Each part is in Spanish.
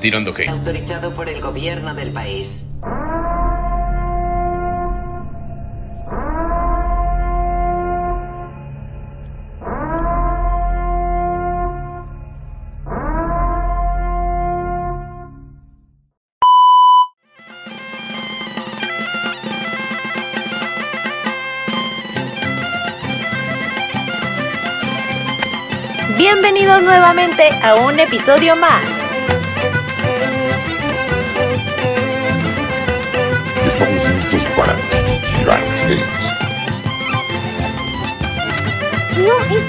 tirando hate. Autorizado por el gobierno del país. Bienvenidos nuevamente a un episodio más.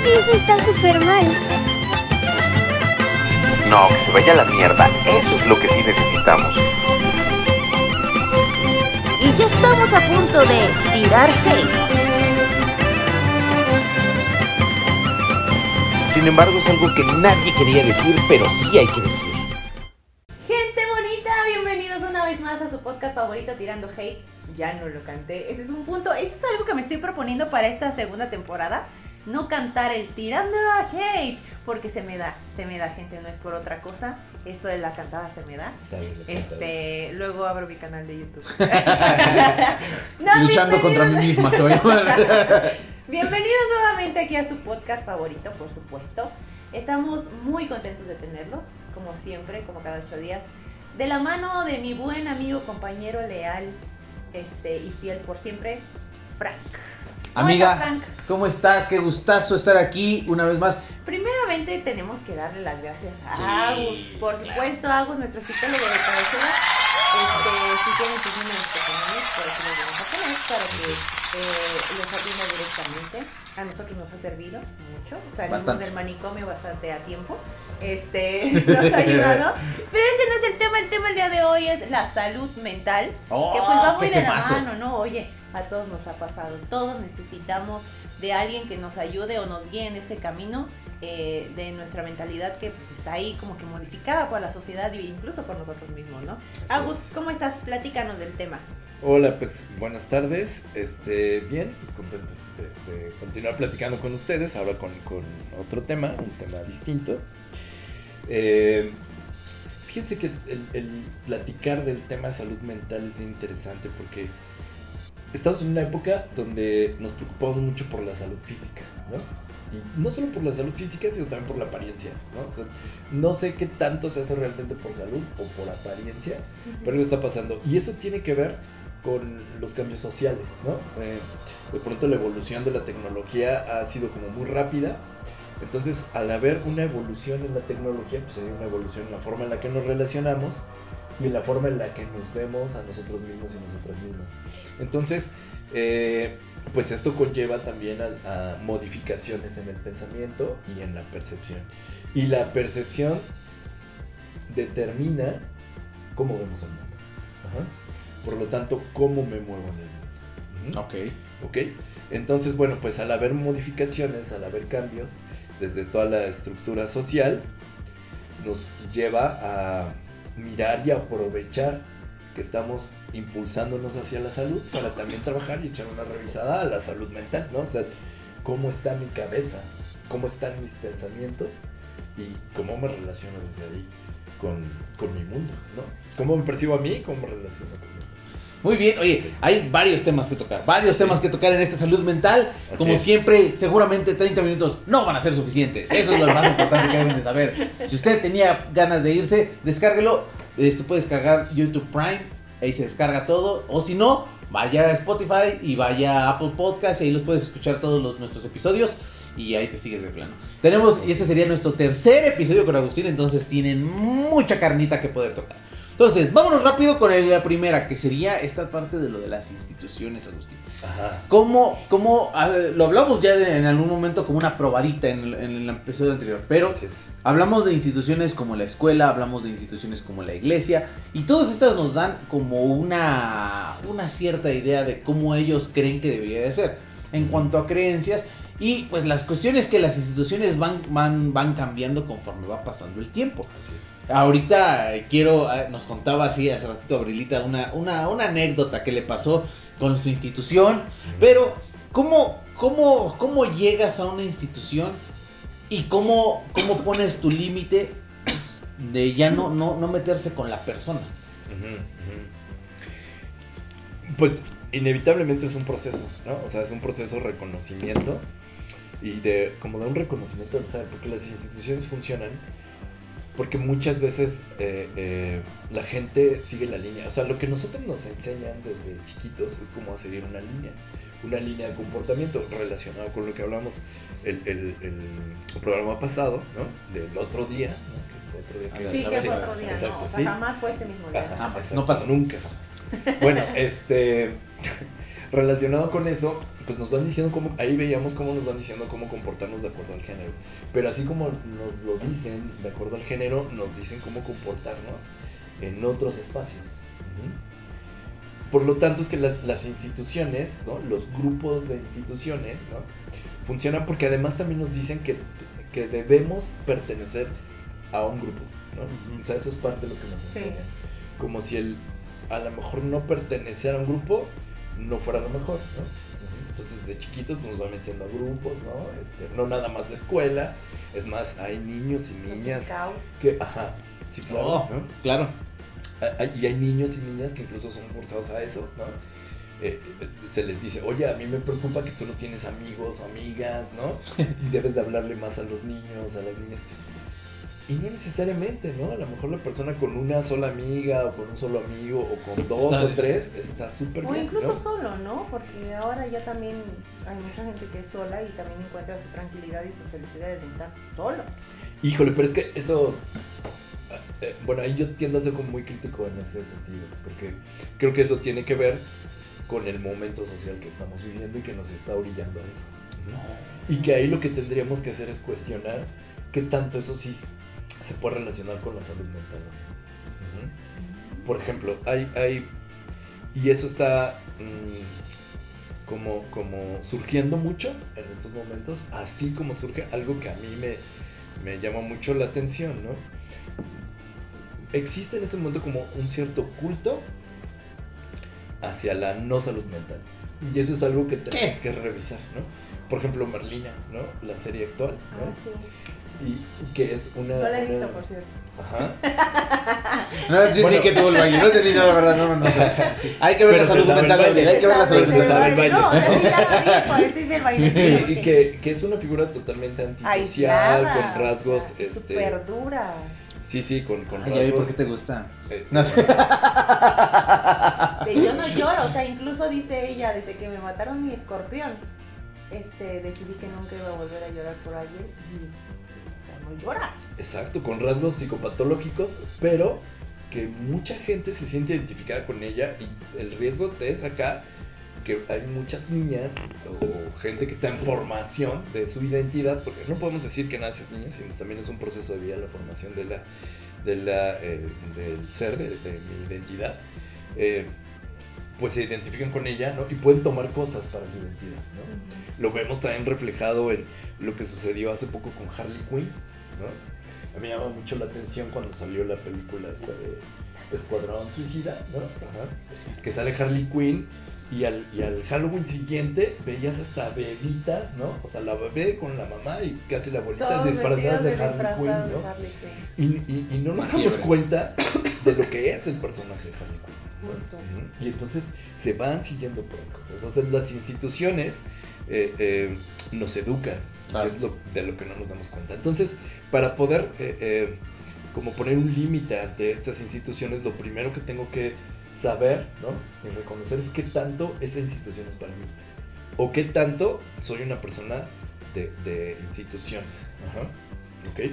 Que eso está súper mal. No, que se vaya a la mierda. Eso es lo que sí necesitamos. Y ya estamos a punto de tirar hate. Sin embargo, es algo que nadie quería decir, pero sí hay que decir. Gente bonita, bienvenidos una vez más a su podcast favorito Tirando Hate. Ya no lo canté, ese es un punto, eso es algo que me estoy proponiendo para esta segunda temporada. No cantar el Tirando Hate, porque se me da, se me da gente, no es por otra cosa. Eso de la cantada se me da. Este, luego abro mi canal de YouTube. No, Luchando contra mí misma soy. Bienvenidos nuevamente aquí a su podcast favorito, por supuesto. Estamos muy contentos de tenerlos, como siempre, como cada ocho días, de la mano de mi buen amigo, compañero leal este, y fiel por siempre, Frank. ¿Cómo Amiga? ¿cómo estás? Qué gustazo estar aquí una vez más. Primeramente tenemos que darle las gracias a Sí, Agus, por claro. supuesto, Agus, nuestro psicólogo de cabecera. Este, si tienen sus números personales, por eso los vamos a poner para que eh, los atienda directamente. A nosotros nos ha servido mucho. Salimos Bastante. del manicomio bastante a tiempo. Este, nos ha ayudado. Pero ese no es el tema. El tema el día de hoy es la salud mental. Oh, que pues va muy qué de la mano, ¿no? Oye, a todos nos ha pasado. Todos necesitamos de alguien que nos ayude o nos guíe en ese camino eh, de nuestra mentalidad que pues está ahí como que modificada por la sociedad e incluso por nosotros mismos, ¿no? Agus, ¿cómo estás? Platícanos del tema. Hola, pues buenas tardes. Este, bien, pues contento de, de continuar platicando con ustedes, ahora con, con otro tema, un tema distinto. Eh, fíjense que el, el platicar del tema salud mental es bien interesante porque estamos en una época donde nos preocupamos mucho por la salud física, ¿no? Y no solo por la salud física, sino también por la apariencia, ¿no? O sea, no sé qué tanto se hace realmente por salud o por apariencia, pero algo está pasando. Y eso tiene que ver con los cambios sociales, ¿no? Eh, de pronto la evolución de la tecnología ha sido como muy rápida. Entonces, al haber una evolución en la tecnología, pues hay una evolución en la forma en la que nos relacionamos y en la forma en la que nos vemos a nosotros mismos y nosotras mismas. Entonces, eh, pues esto conlleva también a, a modificaciones en el pensamiento y en la percepción. Y la percepción determina cómo vemos el mundo. Ajá. Por lo tanto, cómo me muevo en el mundo. Ujú. Ok. ¿Ok? Entonces, bueno, pues al haber modificaciones, al haber cambios, desde toda la estructura social, nos lleva a mirar y aprovechar que estamos impulsándonos hacia la salud para también trabajar y echar una revisada a la salud mental, ¿no? O sea, cómo está mi cabeza, cómo están mis pensamientos y cómo me relaciono desde ahí con, con mi mundo, ¿no? Cómo me percibo a mí cómo me relaciono con Muy bien, oye, hay varios temas que tocar, varios temas que tocar en esta salud mental. Así Como es. siempre, seguramente 30 minutos no van a ser suficientes. Eso es lo más importante que deben de saber. Si usted tenía ganas de irse, descárguelo. Este puede descargar YouTube Prime, ahí se descarga todo. O si no, vaya a Spotify y vaya a Apple Podcast y ahí los puedes escuchar todos los, nuestros episodios. Y ahí te sigues de plano. Tenemos, y este sería nuestro tercer episodio con Agustín, entonces tienen mucha carnita que poder tocar. Entonces, vámonos rápido con el- la primera, que sería esta parte de lo de las instituciones, Agustín. Ajá. ¿Cómo, cómo lo hablamos ya de- en algún momento como una probadita en, el- en el episodio anterior, pero hablamos de instituciones como la escuela, hablamos de instituciones como la iglesia, y todas estas nos dan como una, una cierta idea de cómo ellos creen que debería de ser en cuanto a creencias. Y pues las cuestiones que las instituciones van, van, van cambiando conforme va pasando el tiempo. Así es. Ahorita eh, quiero, eh, nos contaba así hace ratito Abrilita una, una, una anécdota que le pasó con su institución, pero ¿cómo, cómo, cómo llegas a una institución y cómo, cómo pones tu límite de ya no, no, no meterse con la persona. Pues inevitablemente es un proceso, ¿no? O sea, es un proceso de reconocimiento y de como de un reconocimiento del saber, porque las instituciones funcionan porque muchas veces eh, eh, la gente sigue la línea. O sea, lo que nosotros nos enseñan desde chiquitos es cómo a seguir una línea, una línea de comportamiento relacionado con lo que hablamos el, el- el programa pasado, ¿no? Del otro día, ¿no? Que fue otro día que- Sí, que fue otro día, Exacto, ¿no? O sea, sí. jamás fue este mismo día. Ajá, Ah, pues, exacto, no pasó. Nunca jamás. Bueno, este. relacionado con eso, pues nos van diciendo cómo. Ahí veíamos cómo nos van diciendo cómo comportarnos de acuerdo al género. Pero así como nos lo dicen de acuerdo al género, nos dicen cómo comportarnos en otros espacios. Por lo tanto, es que las, las instituciones, ¿no? los grupos de instituciones, ¿no? funcionan porque además también nos dicen que, que debemos pertenecer a un grupo. O sea, eso es parte de lo que nos Sí. enseñan. Como si el a lo mejor no pertenecer a un grupo no fuera lo mejor, ¿no? Entonces de chiquitos nos va metiendo a grupos, ¿no? Este, no nada más la escuela, es más, hay niños y niñas que, ajá, sí, claro, Oh, ¿no? claro. Hay- Y hay niños y niñas que incluso son forzados a eso, ¿no? Eh, eh, se les dice, oye, a mí me preocupa que tú no tienes amigos o amigas, ¿no? Debes de hablarle más a los niños, a las niñas. Y no necesariamente, ¿no? A lo mejor la persona con una sola amiga o con un solo amigo o con dos Está o bien. tres está súper O bien, incluso ¿no? solo, ¿no? Porque ahora ya también hay mucha gente que es sola y también encuentra su tranquilidad y su felicidad de estar solo. Híjole, pero es que eso... eh, bueno, ahí yo tiendo a ser como muy crítico en ese sentido, porque creo que eso tiene que ver con el momento social que estamos viviendo y que nos está orillando a eso. ¿no? Y que ahí lo que tendríamos que hacer es cuestionar qué tanto eso sí se puede relacionar con la salud mental. Por ejemplo, hay, hay, y eso está mm, como, como surgiendo mucho en estos momentos, así como surge algo que a mí me, me llama mucho la atención, ¿no? Existe en este momento como un cierto culto hacia la no salud mental. Y eso es algo que tenemos que revisar, ¿no? Por ejemplo, Merlina, ¿no? La serie actual, ¿no? Ah, sí. Y, y que es una... No la he una- visto, por cierto. Ajá. No entendí Bueno. que tuvo el baile, no entendí, no, la verdad, no, no. no. Hay que ver Pero la salud mental hay que ver la salud mental. sabe el baile. No, sí, y que, que es una figura totalmente antisocial, Aislada, con rasgos, o sea, este... Súper dura. Sí, sí, con, con Ay, ya vi por rasgos... qué te gusta. eh, No sé. De yo no lloro, o sea, incluso dice ella, desde que me mataron mi escorpión, este, decidí que nunca iba a volver a llorar por alguien y, no llora. Exacto, con rasgos psicopatológicos, pero que mucha gente se siente identificada con ella y el riesgo te es acá que hay muchas niñas o gente que está en formación de su identidad, porque no podemos decir que naces niña, sino también es un proceso de vida la formación de la, de la, eh, del ser, de, de mi identidad, eh, pues se identifican con ella ¿no? y pueden tomar cosas para su identidad. ¿no? Lo vemos también reflejado en lo que sucedió hace poco con Harley Quinn, ¿no? A mí me llama mucho la atención cuando salió la película esta de Escuadrón Suicida, ¿no? Ajá. Que sale Harley Quinn y al, y al Halloween siguiente veías hasta bebitas, ¿no? O sea, la bebé con la mamá y casi la abuelita Todos disfrazadas de Harley Quinn, ¿no? Harley Quinn. Y, y- y no nos damos cuenta de lo que es el personaje de Harley Quinn. Justo. Y entonces se van siguiendo por cosas. O sea, las instituciones eh, eh, nos educan, Claro. que es lo, de lo que no nos damos cuenta. Entonces, para poder eh, eh, como poner un límite ante estas instituciones, lo primero que tengo que saber ¿no? y reconocer es qué tanto esa institución es para mí. O qué tanto soy una persona de, de instituciones. Ajá. ¿Ok?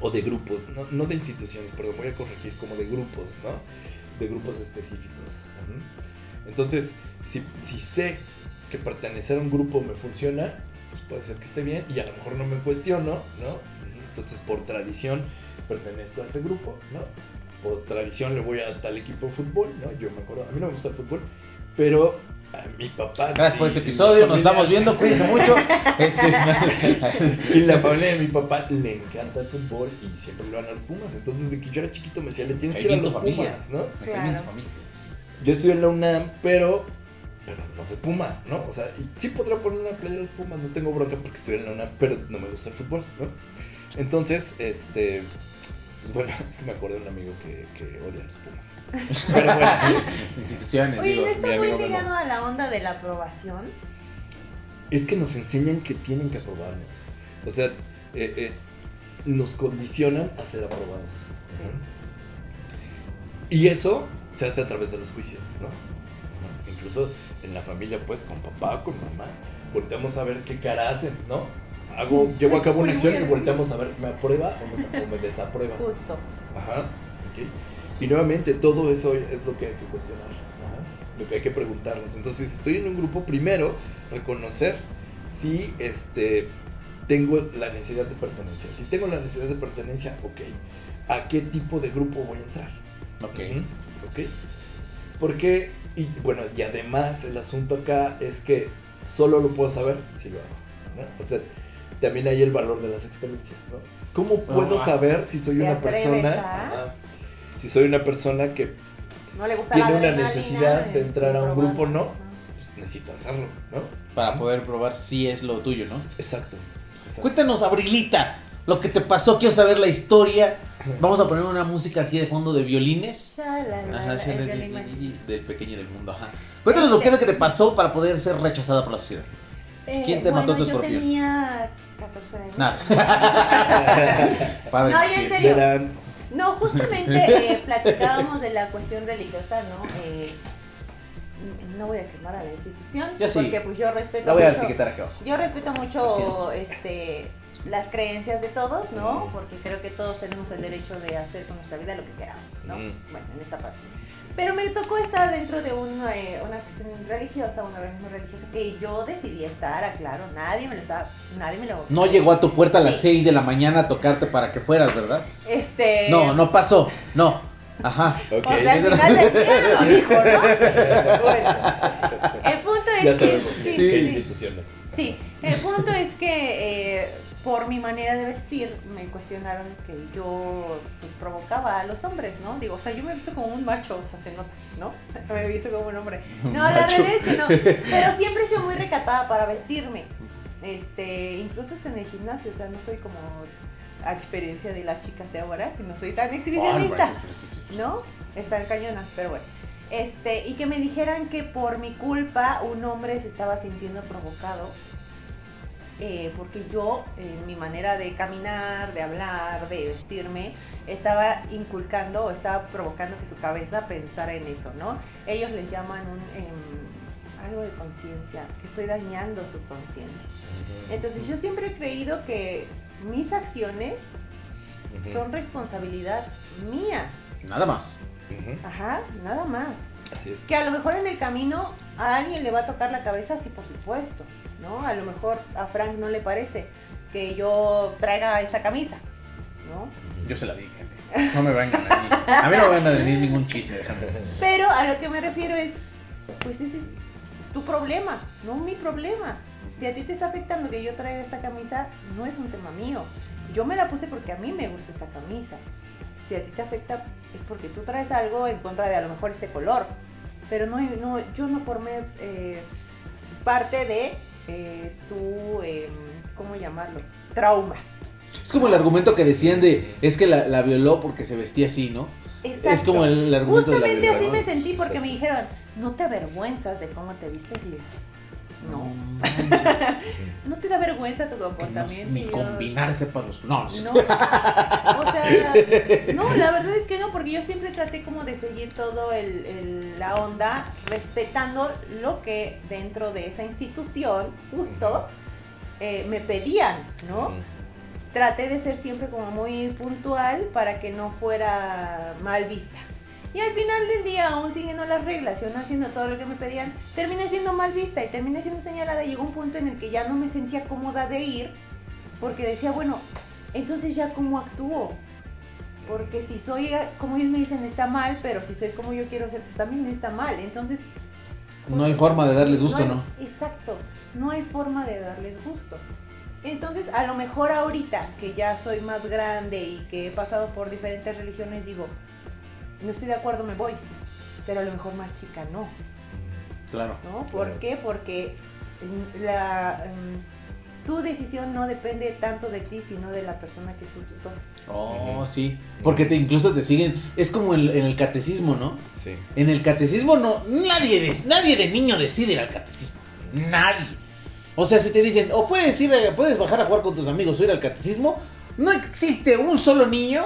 O de grupos, no, no de instituciones, perdón, voy a corregir, como de grupos, ¿no? De grupos específicos. Ujú. Entonces, si, si sé que pertenecer a un grupo me funciona, pues puede ser que esté bien y a lo mejor no me cuestiono, ¿no? Entonces, por tradición, pertenezco a ese grupo, ¿no? Por tradición le voy a tal equipo de fútbol, ¿no? Yo me acuerdo, a mí no me gusta el fútbol, pero a mi papá... Gracias por este episodio, nos estamos viendo, cuídense mucho. Este, y la familia de mi papá le encanta el fútbol y siempre le van a los Pumas. Entonces, de que yo era chiquito me decía, le tienes que ir a los familia. Pumas, ¿no? Familia. Yo estudié en la UNAM, pero, pero no soy Puma, ¿no? O sea, y sí podría poner una playa de los Pumas, no tengo bronca porque estudié en la UNAM, pero no me gusta el fútbol, ¿no? Entonces, este, Pues bueno, es que me acuerdo de un amigo que, que odia a los Pumas. Pero bueno, Instituciones, Oye, digo. ¿no está muy ligado a la onda de la aprobación? es que nos enseñan que tienen que aprobarnos. O sea, eh, eh, nos condicionan a ser aprobados. Y eso se hace a través de los juicios, ¿no? Incluso en la familia, pues, con papá, con mamá, volteamos a ver qué cara hacen, ¿no? Hago, llevo a cabo una acción y volteamos a ver, ¿me aprueba o me, o me desaprueba? Justo. Ajá, ok. Y nuevamente, todo eso es lo que hay que cuestionar, ajá, lo que hay que preguntarnos. Entonces, si estoy en un grupo, primero, reconocer si este, tengo la necesidad de pertenencia. Si tengo la necesidad de pertenencia, ok. ¿A qué tipo de grupo voy a entrar? Ok. Ok. Porque, y bueno, y además el asunto acá es que solo lo puedo saber si lo hago. ¿no? O sea, también hay el valor de las experiencias, ¿no? ¿Cómo puedo Ah. saber si soy ¿Te una persona, si soy una persona que No le gusta tiene una necesidad de entrar a un probar. grupo, no? Pues, necesito hacerlo, ¿no? Para poder probar si es lo tuyo, ¿no? Exacto. exacto. Cuéntanos, Abrilita, lo que te pasó. Quiero saber la historia. Vamos a poner una música aquí de fondo de violines. Ajá, el sí, violín mágico. del pequeño del mundo, ajá. Cuéntanos lo que lo que te pasó para poder ser rechazada por la sociedad. Eh, ¿Quién te mató bueno, tu yo escorpión? tenía 14 años. Nada. Padre, No, en sí. serio. Verán, No, justamente eh, platicábamos de la cuestión religiosa, ¿no? Eh, no voy a quemar a la institución, Yo sí. porque pues yo respeto La voy a mucho, etiquetar acá abajo. yo respeto mucho este las creencias de todos, ¿no? Mm. Porque creo que todos tenemos el derecho de hacer con nuestra vida lo que queramos, ¿no? Mm. Bueno, en esa parte. Pero me tocó estar dentro de una, eh, una cuestión religiosa, una organismo religiosa que yo decidí estar, aclaro, nadie me lo estaba, nadie me lo... No llegó a tu puerta a las Sí. 6 de la mañana a tocarte para que fueras, ¿verdad? Este... No, no pasó. No. Ajá. ok. O sea, al final del día lo dijo, ¿no? Bueno, el punto es ya que... sabemos sí, qué sí, sí. instituciones. Sí, el punto es que eh, por mi manera de vestir me cuestionaron que yo pues, provocaba a los hombres, ¿no? Digo, o sea, yo me he visto como un macho, o sea, se nota, ¿no? Me he visto como un hombre. No, la realidad es que no, pero siempre he sido muy recatada para vestirme. Este, incluso hasta en el gimnasio, o sea, no soy como a diferencia de las chicas de ahora, que no soy tan exhibicionista. ¿no? Están cañonas, pero bueno. Este, y que me dijeran que por mi culpa un hombre se estaba sintiendo provocado. Eh, porque yo, en mi manera de caminar, de hablar, de vestirme, estaba inculcando o estaba provocando que su cabeza pensara en eso, ¿no? Ellos les llaman un, em, algo de conciencia, que estoy dañando su conciencia. Entonces yo siempre he creído que mis acciones son responsabilidad mía. Nada más. Ajá, nada más. Así es. Que a lo mejor en el camino a alguien le va a tocar la cabeza, sí, por supuesto, ¿no? A lo mejor a Frank no le parece que yo traiga esta camisa, ¿no? Yo se la di, gente. No me vengan a mí. A mí no me van a venir ningún chisme de Sandra. Pero a lo que me refiero es, pues ese es tu problema, no mi problema. Si a ti te está afectando que yo traiga esta camisa, no es un tema mío. Yo me la puse porque a mí me gusta esta camisa. Si a ti te afecta es porque tú traes algo en contra de a lo mejor este color. Pero no, no yo no formé eh, parte de eh, tu, em, ¿cómo llamarlo? Trauma. Es como el argumento que decían de es que la, la violó porque se vestía así, ¿no? Es como el, el argumento de la Justamente así me sentí porque Exacto. me dijeron, no te avergüenzas de cómo te vistes y no, no te da vergüenza tu no comportamiento. ni combinarse para los. No, no, o sea, no, la verdad es que no, porque yo siempre traté como de seguir todo el, el- la onda, respetando lo que dentro de esa institución, justo, eh, me pedían, ¿no? Traté de ser siempre como muy puntual para que no fuera mal vista. Y al final del día, aún siguiendo las reglas y aún haciendo todo lo que me pedían, terminé siendo mal vista y terminé siendo señalada. Llegó un punto en el que ya no me sentía cómoda de ir porque decía, bueno, entonces ya cómo actúo. Porque si soy, como ellos me dicen, está mal, pero si soy como yo quiero ser, pues también está mal. Entonces... No hay forma de darles gusto, hay- ¿no? Exacto, no hay forma de darles gusto. Entonces, a lo mejor ahorita que ya soy más grande y que he pasado por diferentes religiones, digo, no estoy de acuerdo, me voy. Pero a lo mejor más chica no, Claro. ¿no? ¿Por Claro. qué? Porque mm, la, tu decisión no depende tanto de ti, sino de la persona que es tu tutor. Oh, sí. Porque te, incluso te siguen. Es como en, en el catecismo, ¿no? Sí. En el catecismo no. Nadie de, nadie de niño decide ir al catecismo. Nadie. O sea, si te dicen, o puedes ir, a- puedes bajar a jugar con tus amigos o ir al catecismo, no existe un solo niño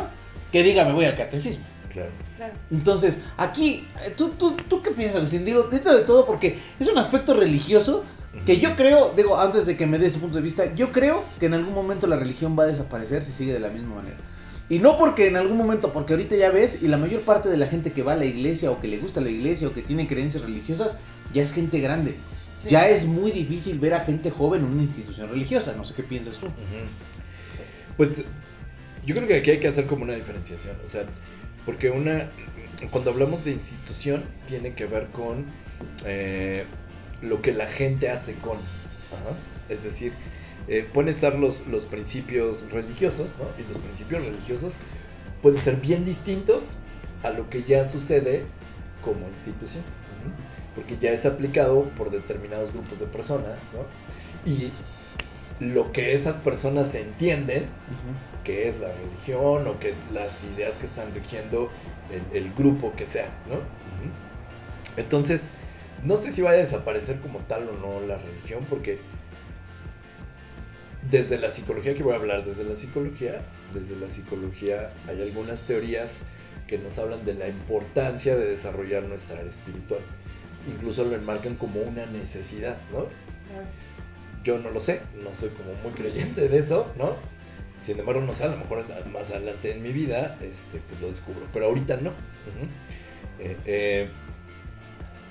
que diga me voy al catecismo. Claro. Claro. Entonces, aquí, eh, ¿tú, tú, tú qué piensas, Agustín? Digo, dentro de todo, porque es un aspecto religioso que yo creo, digo, antes de que me des tu punto de vista, yo creo que en algún momento la religión va a desaparecer si sigue de la misma manera. Y no porque en algún momento, porque ahorita ya ves, y la mayor parte de la gente que va a la iglesia o que le gusta la iglesia o que tiene creencias religiosas, ya es gente grande. Sí. Ya es muy difícil ver a gente joven en una institución religiosa. No sé qué piensas tú. Pues yo creo que aquí hay que hacer como una diferenciación, o sea, porque una, cuando hablamos de institución, tiene que ver con eh, lo que la gente hace con, Ajá. es decir, eh, pueden estar los, los principios religiosos, ¿no? Y los principios religiosos pueden ser bien distintos a lo que ya sucede como institución, porque ya es aplicado por determinados grupos de personas, ¿no? Y lo que esas personas entienden que es la religión o que es las ideas que están rigiendo el, el grupo que sea, ¿no? Entonces, no sé si vaya a desaparecer como tal o no la religión, porque desde la psicología que voy a hablar, desde la psicología, desde la psicología hay algunas teorías que nos hablan de la importancia de desarrollar nuestra área espiritual. Incluso lo enmarcan como una necesidad, ¿no? Yo no lo sé, no soy como muy creyente de eso, ¿no? Sin embargo, no sé, a lo mejor más adelante en mi vida, este, pues lo descubro. Pero ahorita no. Eh, eh,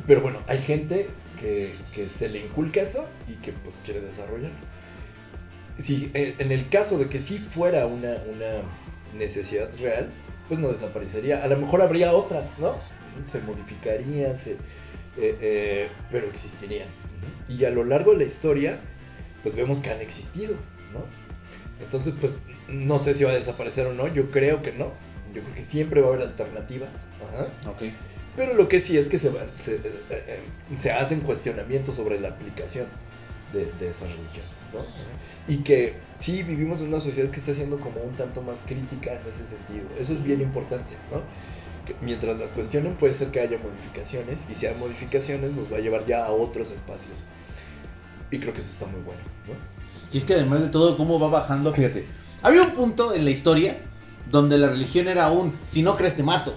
pero bueno, hay gente que, que se le inculca eso y que pues quiere desarrollarlo. Si, en, el caso de que sí fuera una, una necesidad real, pues no desaparecería. A lo mejor habría otras, ¿no? Se modificarían, se, eh, pero existirían. Y a lo largo de la historia, pues vemos que han existido, ¿no? Entonces, pues no sé si va a desaparecer o no, yo creo que no. Yo creo que siempre va a haber alternativas. Ajá. Ok. Pero lo que sí es que se, va- se, eh, eh, se hacen cuestionamientos sobre la aplicación de, de esas religiones, ¿no? Y que sí vivimos en una sociedad que está siendo como un tanto más crítica en ese sentido. Eso es bien importante, ¿no? Que mientras las cuestionen puede ser que haya modificaciones y si hay modificaciones nos va a llevar ya a otros espacios. Y creo que eso está muy bueno, ¿no? Y es que además de todo, cómo va bajando, fíjate. Había un punto en la historia donde la religión era un, si no crees te mato.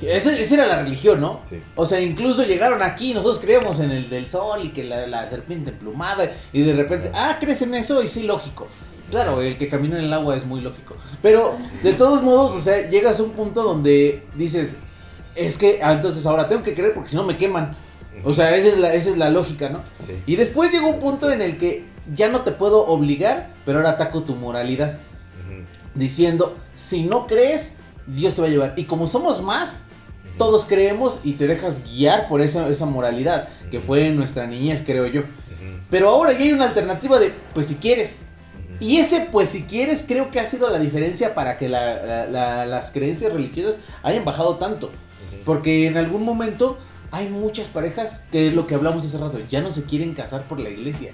Esa, esa era la religión, ¿no? Sí. O sea, incluso llegaron aquí, nosotros creíamos en el del sol y que la, la serpiente emplumada y de repente, ah, crees en eso y sí, lógico. Claro, el que camina en el agua es muy lógico. Pero de todos modos, o sea, llegas a un punto donde dices, es que ah, entonces ahora tengo que creer porque si no me queman. O sea, esa es la, esa es la lógica, ¿no? Sí. Y después llegó un punto en el que ya no te puedo obligar, pero ahora ataco tu moralidad. Diciendo, si no crees, Dios te va a llevar. Y como somos más, todos creemos y te dejas guiar por esa, esa moralidad, que fue en nuestra niñez, creo yo. Pero ahora ya hay una alternativa de, pues si quieres. Y ese, pues si quieres, creo que ha sido la diferencia para que la- la- la- las creencias religiosas hayan bajado tanto. Porque en algún momento hay muchas parejas, que es lo que hablamos hace rato, ya no se quieren casar por la iglesia.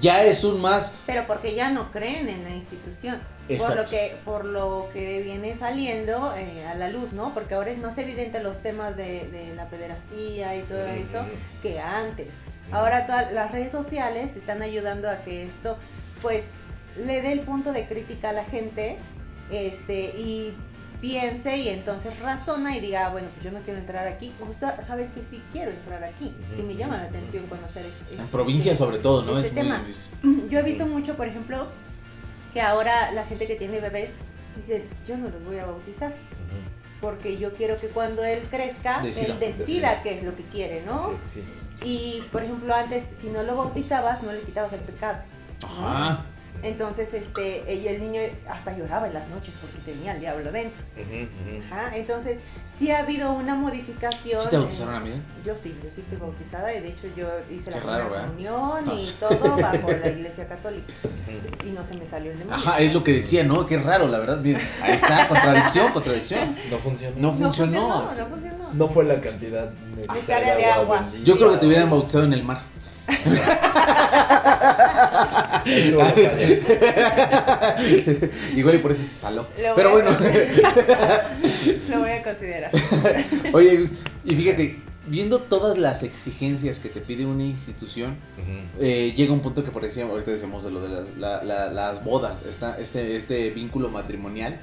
Ya es un más... Pero porque ya no creen en la institución. Por Exacto. lo que por lo que viene saliendo eh, a la luz, ¿no? Porque ahora es más evidente los temas de, de la pederastía y todo eso que antes. Ahora todas las redes sociales están ayudando a que esto, pues, le dé el punto de crítica a la gente, este, y piense y entonces razona y diga, "Ah, bueno, pues yo no quiero entrar aquí. O sea, sabes que sí quiero entrar aquí. Sí me llama la atención conocer este, En provincia sobre todo, ¿no? este es muy... tema. Yo he visto mucho, por ejemplo, que ahora la gente que tiene bebés dice, yo no los voy a bautizar, porque yo quiero que cuando él crezca, Decida, él decida, decida. qué es lo que quiere, ¿no? Sí, sí. Y, por ejemplo, antes, si no lo bautizabas, no le quitabas el pecado. Ajá. Entonces, este, y el niño hasta lloraba en las noches porque tenía el diablo dentro. Ajá, Entonces, sí ha habido una modificación. ¿Sí te bautizaron a mí? Yo sí, yo sí estoy bautizada y de hecho yo hice la raro, comunión y todo bajo la iglesia católica. Y no se me salió el demonio. Ajá, es lo que decía, ¿no? Qué raro, la verdad. Miren, ahí está, contradicción, contradicción. No funcionó. No funcionó. No funcionó. No fue la cantidad necesaria de agua. bendita Yo creo que te hubieran bautizado en el mar. Igual y por eso se saló. Lo Pero bueno. Lo voy a considerar. Oye, y fíjate, viendo todas las exigencias que te pide una institución, eh, llega un punto que por ejemplo, ahorita decíamos de lo de las, la- la- las bodas, esta- este, este vínculo matrimonial,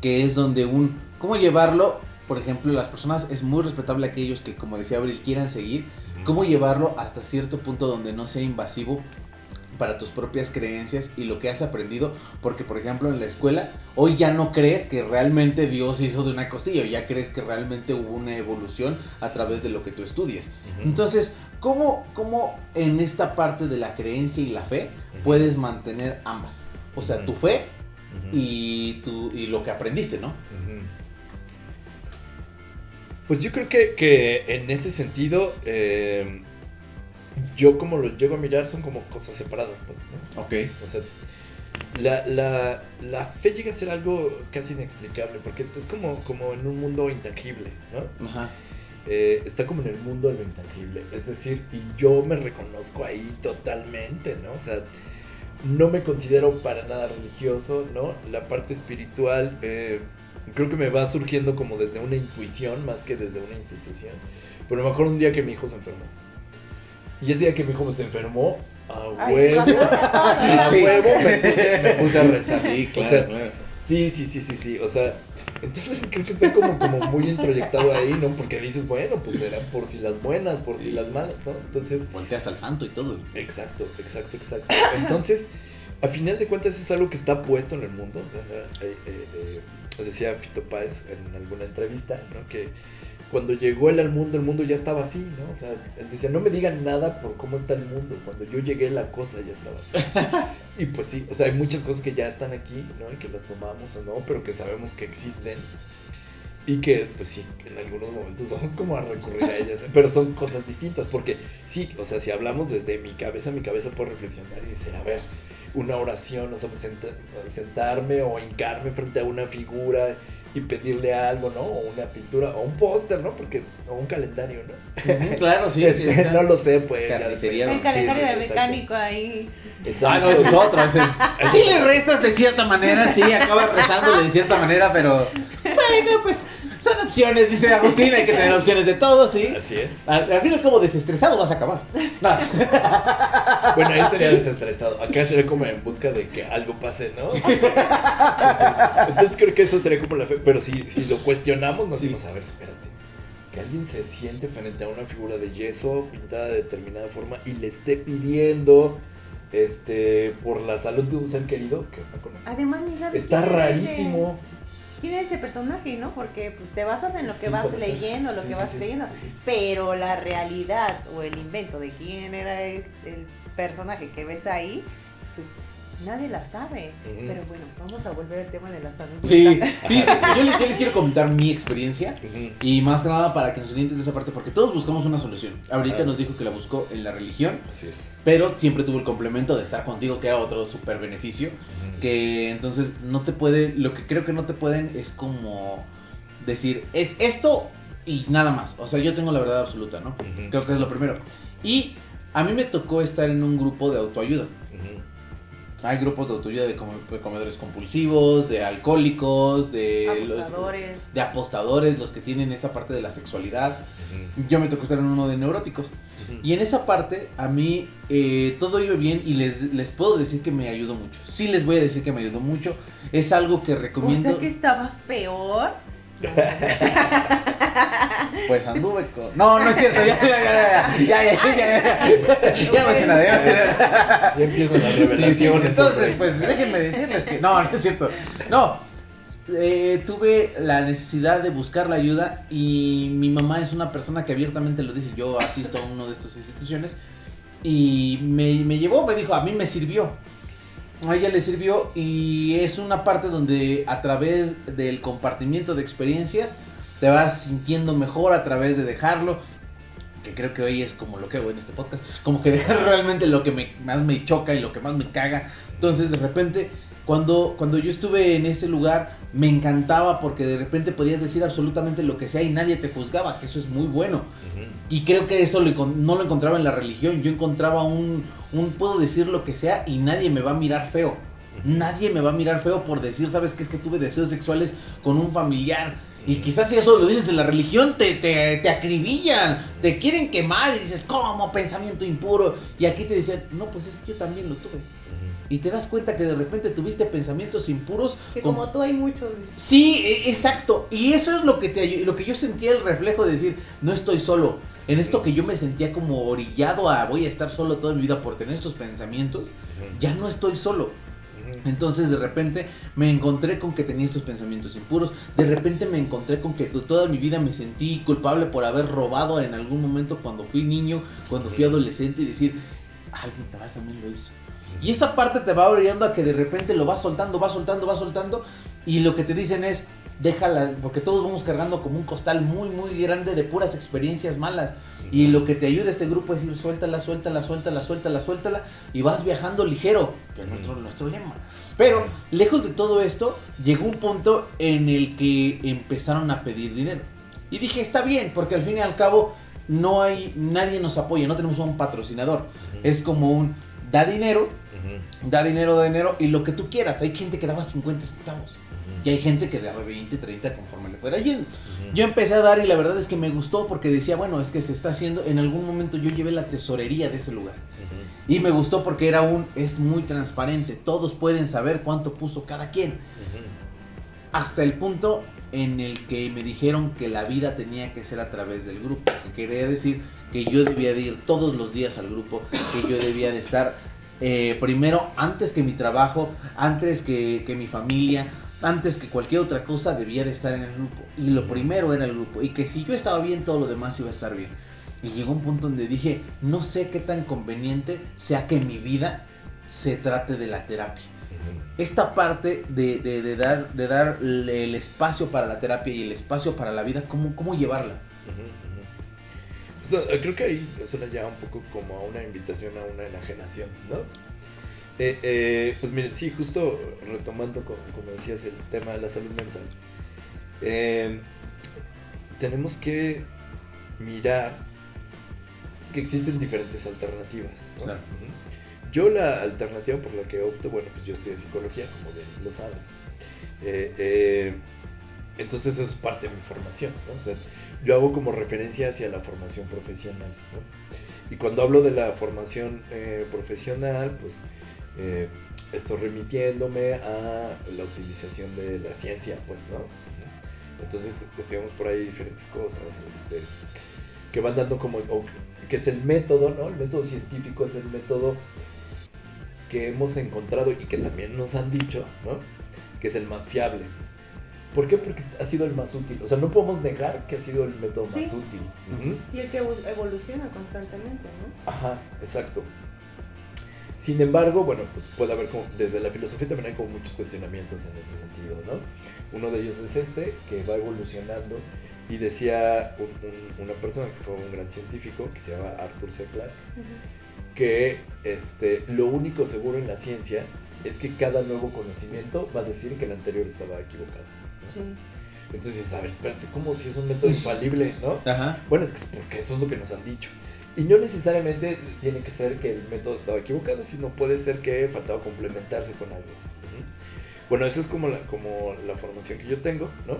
que es donde un, ¿cómo llevarlo? Por ejemplo, las personas, es muy respetable aquellos que, como decía Abril, quieran seguir, cómo llevarlo hasta cierto punto donde no sea invasivo para tus propias creencias y lo que has aprendido, porque por ejemplo en la escuela hoy ya no crees que realmente Dios hizo de una costilla, ya crees que realmente hubo una evolución a través de lo que tú estudias. Entonces, ¿cómo, ¿cómo en esta parte de la creencia y la fe puedes mantener ambas? O sea, tu fe y, tu, y lo que aprendiste, ¿no? Pues yo creo que, que en ese sentido, eh, yo como lo llego a mirar son como cosas separadas, pues, ¿no? Ok. O sea, la, la, la fe llega a ser algo casi inexplicable, porque es como, como en un mundo intangible, ¿no? Ajá. Eh, está como en el mundo de lo intangible. Es decir, y yo me reconozco ahí totalmente, ¿no? O sea, no me considero para nada religioso, ¿no? La parte espiritual eh, creo que me va surgiendo como desde una intuición más que desde una institución. Pero a lo mejor un día que mi hijo se enfermó. Y ese día que mi hijo se enfermó, a huevo, a huevo me puse, me puse a rezar. Sí, O claro. sea, claro. Sí, sí, sí, sí, sí. O sea, entonces creo que está como, como muy introyectado ahí, ¿no? Porque dices, bueno, pues eran por si las buenas, por si Sí. las malas, ¿no? Entonces, Volteas al santo y todo. exacto, exacto, exacto. Entonces, a final de cuentas es algo que está puesto en el mundo. O sea, eh, eh, eh, decía Fito Páez en alguna entrevista, ¿no? Que cuando llegó él al mundo, el mundo ya estaba así, ¿no? O sea, él decía, no me digan nada por cómo está el mundo. Cuando yo llegué, la cosa ya estaba así. y pues sí, o sea, hay muchas cosas que ya están aquí, ¿no? Y que las tomamos o no, pero que sabemos que existen. Y que, pues sí, en algunos momentos vamos como a recurrir a ellas. Pero son cosas distintas, porque sí, o sea, si hablamos desde mi cabeza, mi cabeza puede reflexionar y decir, a ver, una oración, o sea, senta- sentarme o hincarme frente a una figura y pedirle algo, ¿no? O una pintura, o un póster, ¿no? Porque, o un calendario, ¿no? Claro, sí. Este, sí, no lo sé, pues. ya Carnicería. El Sí, calendario sí, de sí, mecánico ahí. Exacto. Ah, no, es otro. ese- Sí le rezas de cierta manera, sí, acabas rezándole de cierta manera, pero bueno, pues son opciones, dice Agustín, hay que tener opciones de todo, sí. Así es. Al, al fin y al cabo, desestresado vas a acabar. No. Bueno, ahí sería desestresado. Acá sería como en busca de que algo pase, ¿no? Sí, sí. Entonces creo que eso sería como la fe. Pero si, si lo cuestionamos, nos Sí. decimos, a ver, espérate. Que alguien se siente frente a una figura de yeso pintada de determinada forma y le esté pidiendo este por la salud de un ser querido que no conoce. Además, ni sabes Está es rarísimo. ¿Quién es ese personaje, no? Porque pues te basas en lo que Sí, vas ser. leyendo, lo Sí, que sí, vas leyendo. Pero la realidad o el invento de quién era el, el personaje que ves ahí, nadie la sabe. Ujú. Pero bueno, vamos a volver al tema de la salud. Sí, mental. fíjense, yo les, yo les quiero comentar mi experiencia y más que nada para que nos orientes de esa parte, porque todos buscamos una solución. Ahorita nos dijo que la buscó en la religión, Así es. pero siempre tuvo el complemento de estar contigo, que era otro súper beneficio. Que entonces no te puede, lo que creo que no te pueden es como decir, es esto y nada más. O sea, yo tengo la verdad absoluta, ¿no? Creo que es lo primero. Y a mí me tocó estar en un grupo de autoayuda. Hay grupos de autoayuda de come- de comedores compulsivos, de alcohólicos, de los- Apostadores. de apostadores, los que tienen esta parte de la sexualidad. Yo me tocó estar en uno de neuróticos. Y en esa parte, a mí eh, todo iba bien y les, les puedo decir que me ayudó mucho. Sí les voy a decir que me ayudó mucho. Es algo que O recomiendo. sea que estabas peor. Pues anduve con... No, no es cierto. Ya, ya, ya, ya, ya, ya, ya, ya, ya empiezan las Sí, sí, revelaciones. Entonces, pues déjenme decirles que... No, no es cierto. No. eh, tuve la necesidad de buscar la ayuda y mi mamá es una persona que abiertamente lo dice. Yo asisto a una de estas instituciones y me, me llevó, me dijo, a mí me sirvió. A ella le sirvió y es una parte donde a través del compartimiento de experiencias te vas sintiendo mejor a través de dejarlo. que creo que hoy es como lo que hago en este podcast, como que dejar realmente lo que me, más me choca y lo que más me caga. Entonces, de repente, cuando, cuando yo estuve en ese lugar, me encantaba porque de repente podías decir absolutamente lo que sea y nadie te juzgaba, que eso es muy bueno. Y creo que eso lo no lo encontraba en la religión. Yo encontraba un, un puedo decir lo que sea y nadie me va a mirar feo. Nadie me va a mirar feo por decir, ¿sabes qué? Es que tuve deseos sexuales con un familiar. Y quizás si eso lo dices de la religión, te, te, te acribillan, te quieren quemar y dices, ¿cómo? Pensamiento impuro. Y aquí te decían, no, pues es que yo también lo tuve. Y te das cuenta que de repente tuviste pensamientos impuros. Que como tú hay muchos. Sí, e- exacto. Y eso es lo que te lo que yo sentía el reflejo de decir, no estoy solo. En esto que yo me sentía como orillado a voy a estar solo toda mi vida por tener estos pensamientos, ya no estoy solo. Entonces de repente me encontré con que tenía estos pensamientos impuros. De repente me encontré con que to- toda mi vida me sentí culpable por haber robado en algún momento cuando fui niño, cuando fui adolescente y decir, alguien atrás también lo hizo. Y esa parte te va orillando a que de repente lo vas soltando, vas soltando, vas soltando. Y lo que te dicen es, déjala, porque todos vamos cargando como un costal muy, muy grande de puras experiencias malas. Y lo que te ayuda este grupo es ir suéltala, suéltala, suéltala, suéltala, suéltala. Y vas viajando ligero, que es nuestro, nuestro lema. Pero, lejos de todo esto, llegó un punto en el que empezaron a pedir dinero. Y dije, está bien, porque al fin y al cabo no hay, nadie nos apoya, no tenemos un patrocinador. Es como un, da dinero, da dinero, da dinero y lo que tú quieras. Hay gente que daba 50 centavos y hay gente que daba 20, 30 conforme le fuera yendo. Yo empecé a dar y la verdad es que me gustó porque decía, bueno, es que se está haciendo. En algún momento yo llevé la tesorería de ese lugar y me gustó porque era un, es muy transparente. Todos pueden saber cuánto puso cada quien. Hasta el punto en el que me dijeron que la vida tenía que ser a través del grupo. Que quería decir que yo debía de ir todos los días al grupo, que yo debía de estar eh, primero antes que mi trabajo, antes que, que mi familia, antes que cualquier otra cosa debía de estar en el grupo. Y lo primero era el grupo. Y que si yo estaba bien, todo lo demás iba a estar bien. Y llegó un punto donde dije, no sé qué tan conveniente sea que mi vida se trate de la terapia. Esta parte de, de- de dar, de dar el espacio para la terapia y el espacio para la vida, ¿cómo, cómo llevarla? Pues, creo que ahí suena ya un poco como a una invitación a una enajenación, ¿no? Eh, eh, pues miren, sí, justo retomando, como, como decías, el tema de la salud mental, eh, tenemos que mirar que existen diferentes alternativas. ¿no? Claro. Yo la alternativa por la que opto, bueno, pues yo estudié psicología, como bien lo saben. Eh, eh, entonces eso es parte de mi formación. ¿no? Yo hago como referencia hacia la formación profesional. Y cuando hablo de la formación eh, profesional, pues estoy remitiéndome a la utilización de la ciencia, pues, ¿no? Entonces estudiamos por ahí diferentes cosas, este, que van dando como, que es el método, ¿no? El método científico es el método que hemos encontrado y que también nos han dicho, ¿no? Que es el más fiable. ¿Por qué? Porque ha sido el más útil. O sea, no podemos negar que ha sido el método Sí. más útil. Ujú. Y el que evo- evoluciona constantemente, ¿no? Ajá, exacto. Sin embargo, bueno, pues puede haber como, desde la filosofía también hay como muchos cuestionamientos en ese sentido, ¿no? Uno de ellos es este, que va evolucionando, y decía un- un- una persona que fue un gran científico, que se llama Arthur C. Clarke, que este, lo único seguro en la ciencia es que cada nuevo conocimiento va a decir que el anterior estaba equivocado. ¿no? Sí. Entonces a ver, espérate, ¿cómo si es un método infalible, no? Ajá. Bueno, es que es porque eso es lo que nos han dicho. Y no necesariamente tiene que ser que el método estaba equivocado, sino puede ser que faltaba complementarse con algo. Bueno, esa es como la, como la formación que yo tengo, ¿no?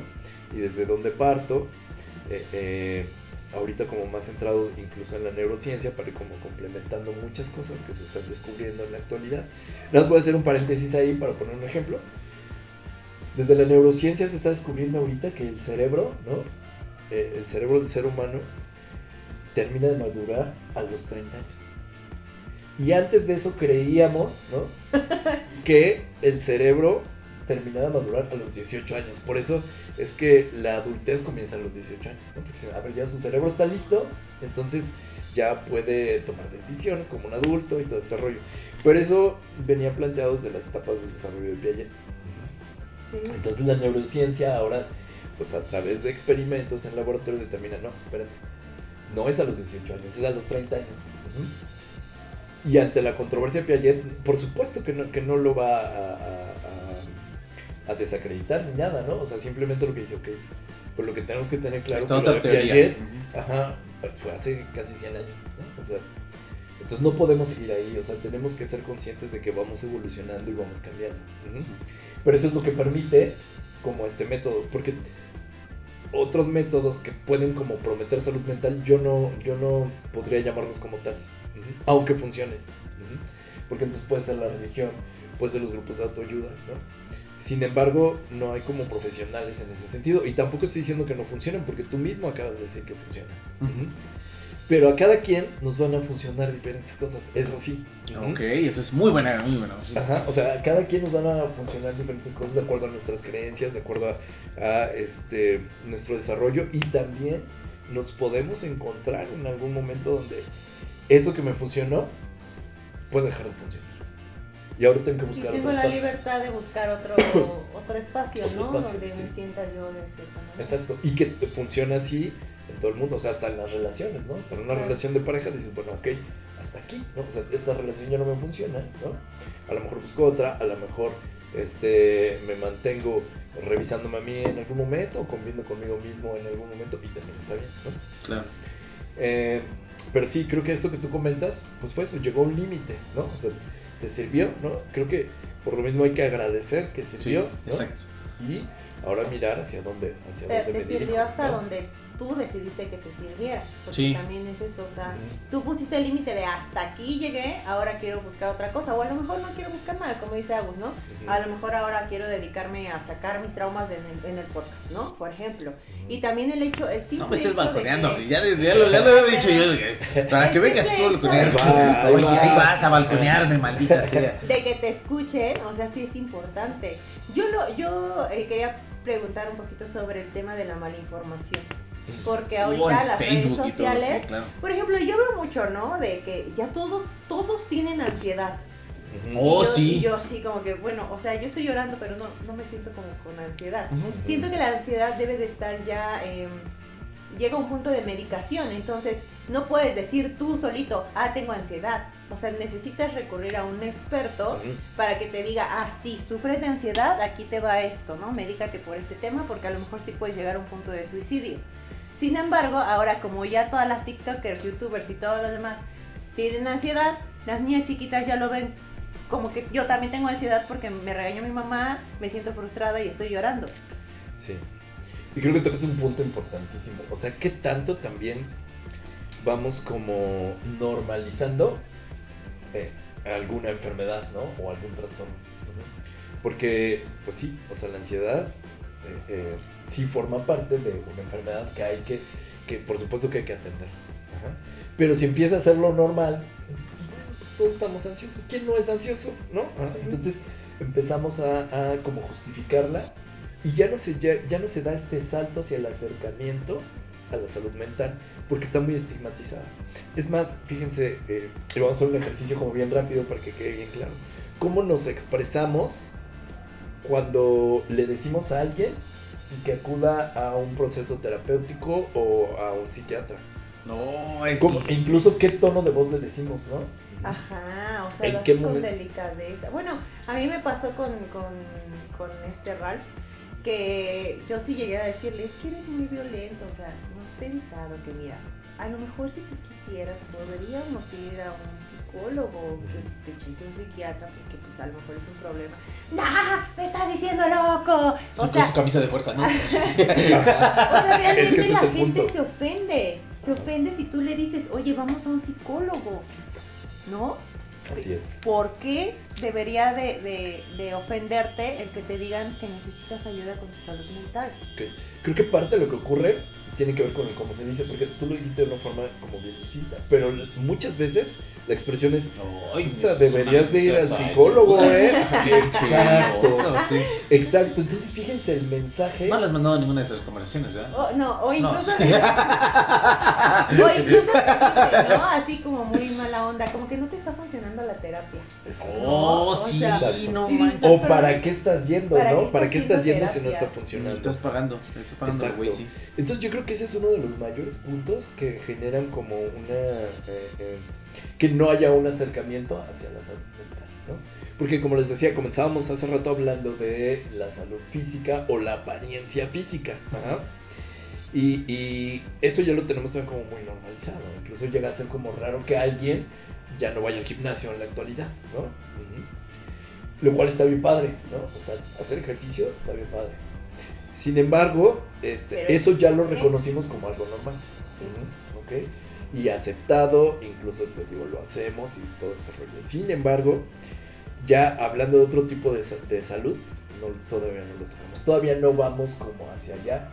Y desde donde parto, eh, eh, ahorita como más centrado incluso en la neurociencia, para ir como complementando muchas cosas que se están descubriendo en la actualidad. Nada más voy a hacer un paréntesis ahí para poner un ejemplo. Desde la neurociencia se está descubriendo ahorita que el cerebro, ¿no? Eh, el cerebro del ser humano termina de madurar a los 30 años. Y antes de eso creíamos, ¿no? que el cerebro terminaba de madurar a los 18 años. Por eso es que la adultez comienza a los 18 años, ¿no? Porque, a ver, ya su cerebro está listo, entonces ya puede tomar decisiones como un adulto y todo este rollo. Por eso venía planteado desde las etapas del desarrollo de Piaget. Sí. Entonces la neurociencia ahora, pues a través de experimentos en laboratorio determina, no, espérate, No es a los 18 años, es a los 30 años. Ujú. Y ante la controversia de Piaget, por supuesto que no, que no lo va a, a- a- desacreditar ni nada, ¿no? O sea, simplemente lo que dice, ok, pues lo que tenemos que tener claro Esta que lo otra de teoría. Piaget, Ujú. ajá, fue hace casi 100 años, ¿no? O sea, entonces no podemos seguir ahí, o sea, tenemos que ser conscientes de que vamos evolucionando y vamos cambiando. Pero eso es lo que permite como este método, porque otros métodos que pueden como prometer salud mental, yo no, yo no podría llamarlos como tal, aunque funcionen. Porque entonces puede ser la religión, puede ser los grupos de autoayuda, ¿no? Sin embargo, no hay como profesionales en ese sentido. Y tampoco estoy diciendo que no funcionen, porque tú mismo acabas de decir que funcionan. Pero a cada quien nos van a funcionar diferentes cosas, eso sí. Ok, eso es muy buena, muy buena. Ajá, o sea, a cada quien nos van a funcionar diferentes cosas de acuerdo a nuestras creencias, de acuerdo a, a, este, nuestro desarrollo y también nos podemos encontrar en algún momento donde eso que me funcionó puede dejar de funcionar. Y ahora tengo que Y buscar tengo otro la espacio. libertad de buscar otro, otro espacio, Otro ¿no? espacio, Donde sí. me sienta yo de cierta manera. Exacto, y que te funciona así en todo el mundo, o sea, hasta en las relaciones, ¿no? Hasta en una Claro. relación de pareja dices, bueno, ok, hasta aquí, ¿no? O sea, esta relación ya no me funciona, ¿no? A lo mejor busco otra, a lo mejor este, me mantengo revisándome a mí en algún momento, o conviendo conmigo mismo en algún momento, y también está bien, ¿no? Claro. Eh, pero sí, creo que esto que tú comentas, pues fue eso, llegó a un límite, ¿no? O sea, te sirvió, ¿no? Creo que por lo mismo hay que agradecer que Sí, sirvió, ¿no? exacto. Y ahora mirar hacia dónde, hacia Te, dónde te me sirvió dirijo, hasta ¿no? donde tú decidiste que te sirviera. Porque Sí. también es eso, o sea, Ujú. tú pusiste el límite de hasta aquí llegué, ahora quiero buscar otra cosa. O a lo mejor no quiero buscar nada, como dice Agus, ¿no? A lo mejor ahora quiero dedicarme a sacar mis traumas en el, en el podcast, ¿no? Por ejemplo. Y también el hecho, el simple No me estés balconeando, que- ya, ya lo, ya lo había dicho yo. Para que vengas tú a balconear. va, Oye, va. ahí vas a balconearme, maldita sea. de que te escuchen, o sea, sí es importante. Yo lo, yo eh, quería preguntar un poquito sobre el tema de la mala información. Porque ahorita las Facebook redes todo, sociales, sí, claro. por ejemplo, yo veo mucho, ¿no? De que ya todos, todos tienen ansiedad. Oh, yo, sí. y yo así como que, bueno, o sea, yo estoy llorando, pero no, no me siento como con ansiedad. Siento que la ansiedad debe de estar ya, eh, llega a un punto de medicación, entonces no puedes decir tú solito, ah, tengo ansiedad. O sea, necesitas recurrir a un experto para que te diga, ah, sí, sufres de ansiedad, aquí te va esto, ¿no? Medícate por este tema porque a lo mejor sí puedes llegar a un punto de suicidio. Sin embargo, ahora como ya todas las TikTokers, YouTubers y todos los demás tienen ansiedad, las niñas chiquitas ya lo ven como que yo también tengo ansiedad porque me regañó mi mamá, me siento frustrada y estoy llorando. Sí. Y creo que tocas un punto importantísimo. O sea, ¿qué tanto también vamos como normalizando eh, alguna enfermedad, ¿no? O algún trastorno. Porque, pues sí, o sea, la ansiedad eh, eh, sí forma parte de una enfermedad que hay que, que por supuesto que hay que atender. Ajá. Pero si empieza a ser lo normal, todos estamos ansiosos. ¿Quién no es ansioso? ¿No? Ajá. Entonces empezamos a, a como justificarla y ya no, se, ya, ya no se da este salto hacia el acercamiento a la salud mental porque está muy estigmatizada. Es más, fíjense, eh, vamos a hacer un ejercicio como bien rápido para que quede bien claro. ¿Cómo nos expresamos cuando le decimos a alguien que acuda a un proceso terapéutico o a un psiquiatra? No, es ¿Cómo- que- incluso qué tono de voz le decimos, ¿no? Ajá, o sea, ¿En lo qué haces con delicadeza. Bueno, a mí me pasó con, con, con este Ralph que yo sí llegué a decirle, es que eres muy violento, o sea, no has pensado que mira, a lo mejor si tú quisieras podríamos ir a un psicólogo que te cheque un psiquiatra porque pues a lo mejor es un problema. ¡Nah! ¡Me estás diciendo loco! O con sea, su camisa de fuerza, ¿no? o sea, realmente Es que ese la es el gente punto. se ofende. Se ofende si tú le dices, oye, vamos a un psicólogo. ¿No? Así es. ¿Por qué debería de, de- de ofenderte el que te digan que necesitas ayuda con tu salud mental? Creo que parte de lo que ocurre tiene que ver con el cómo se dice, porque tú lo dijiste de una forma como bien distinta, pero muchas veces la expresión es, Ay, "Puta, es deberías de ir al psicólogo, ¿eh? Exacto, sí. exacto. Entonces fíjense el mensaje. No le has mandado ninguna de esas conversaciones, ¿verdad? O, no, o incluso, sí. o incluso ¿no? Así como muy mala onda, como que no te está funcionando la terapia. Exacto. Oh, O sí, sea, no manches. O para qué estás yendo, ¿Para qué ¿no? ¿Para qué estás yendo si no está funcionando? Estás pagando, estás pagando, Exacto. güey, sí. Entonces yo creo que ese es uno de los mayores puntos que generan como una... eh, eh, que no haya un acercamiento hacia la salud mental, ¿no? Porque como les decía, comenzábamos hace rato hablando de la salud física o la apariencia física. Ajá. Y, y eso ya lo tenemos también como muy normalizado. Incluso llega a ser como raro que alguien ya no vaya al gimnasio en la actualidad, ¿no? Lo cual está bien padre, ¿no? O sea, hacer ejercicio está bien padre. Sin embargo, este, Pero- eso ya lo reconocimos como algo normal. Sí. Ujú, ¿ok? Y aceptado, incluso pues digo, lo hacemos y todo este rollo. Sin embargo, ya hablando de otro tipo de, de salud, no, todavía no lo tocamos. Todavía no vamos como hacia allá.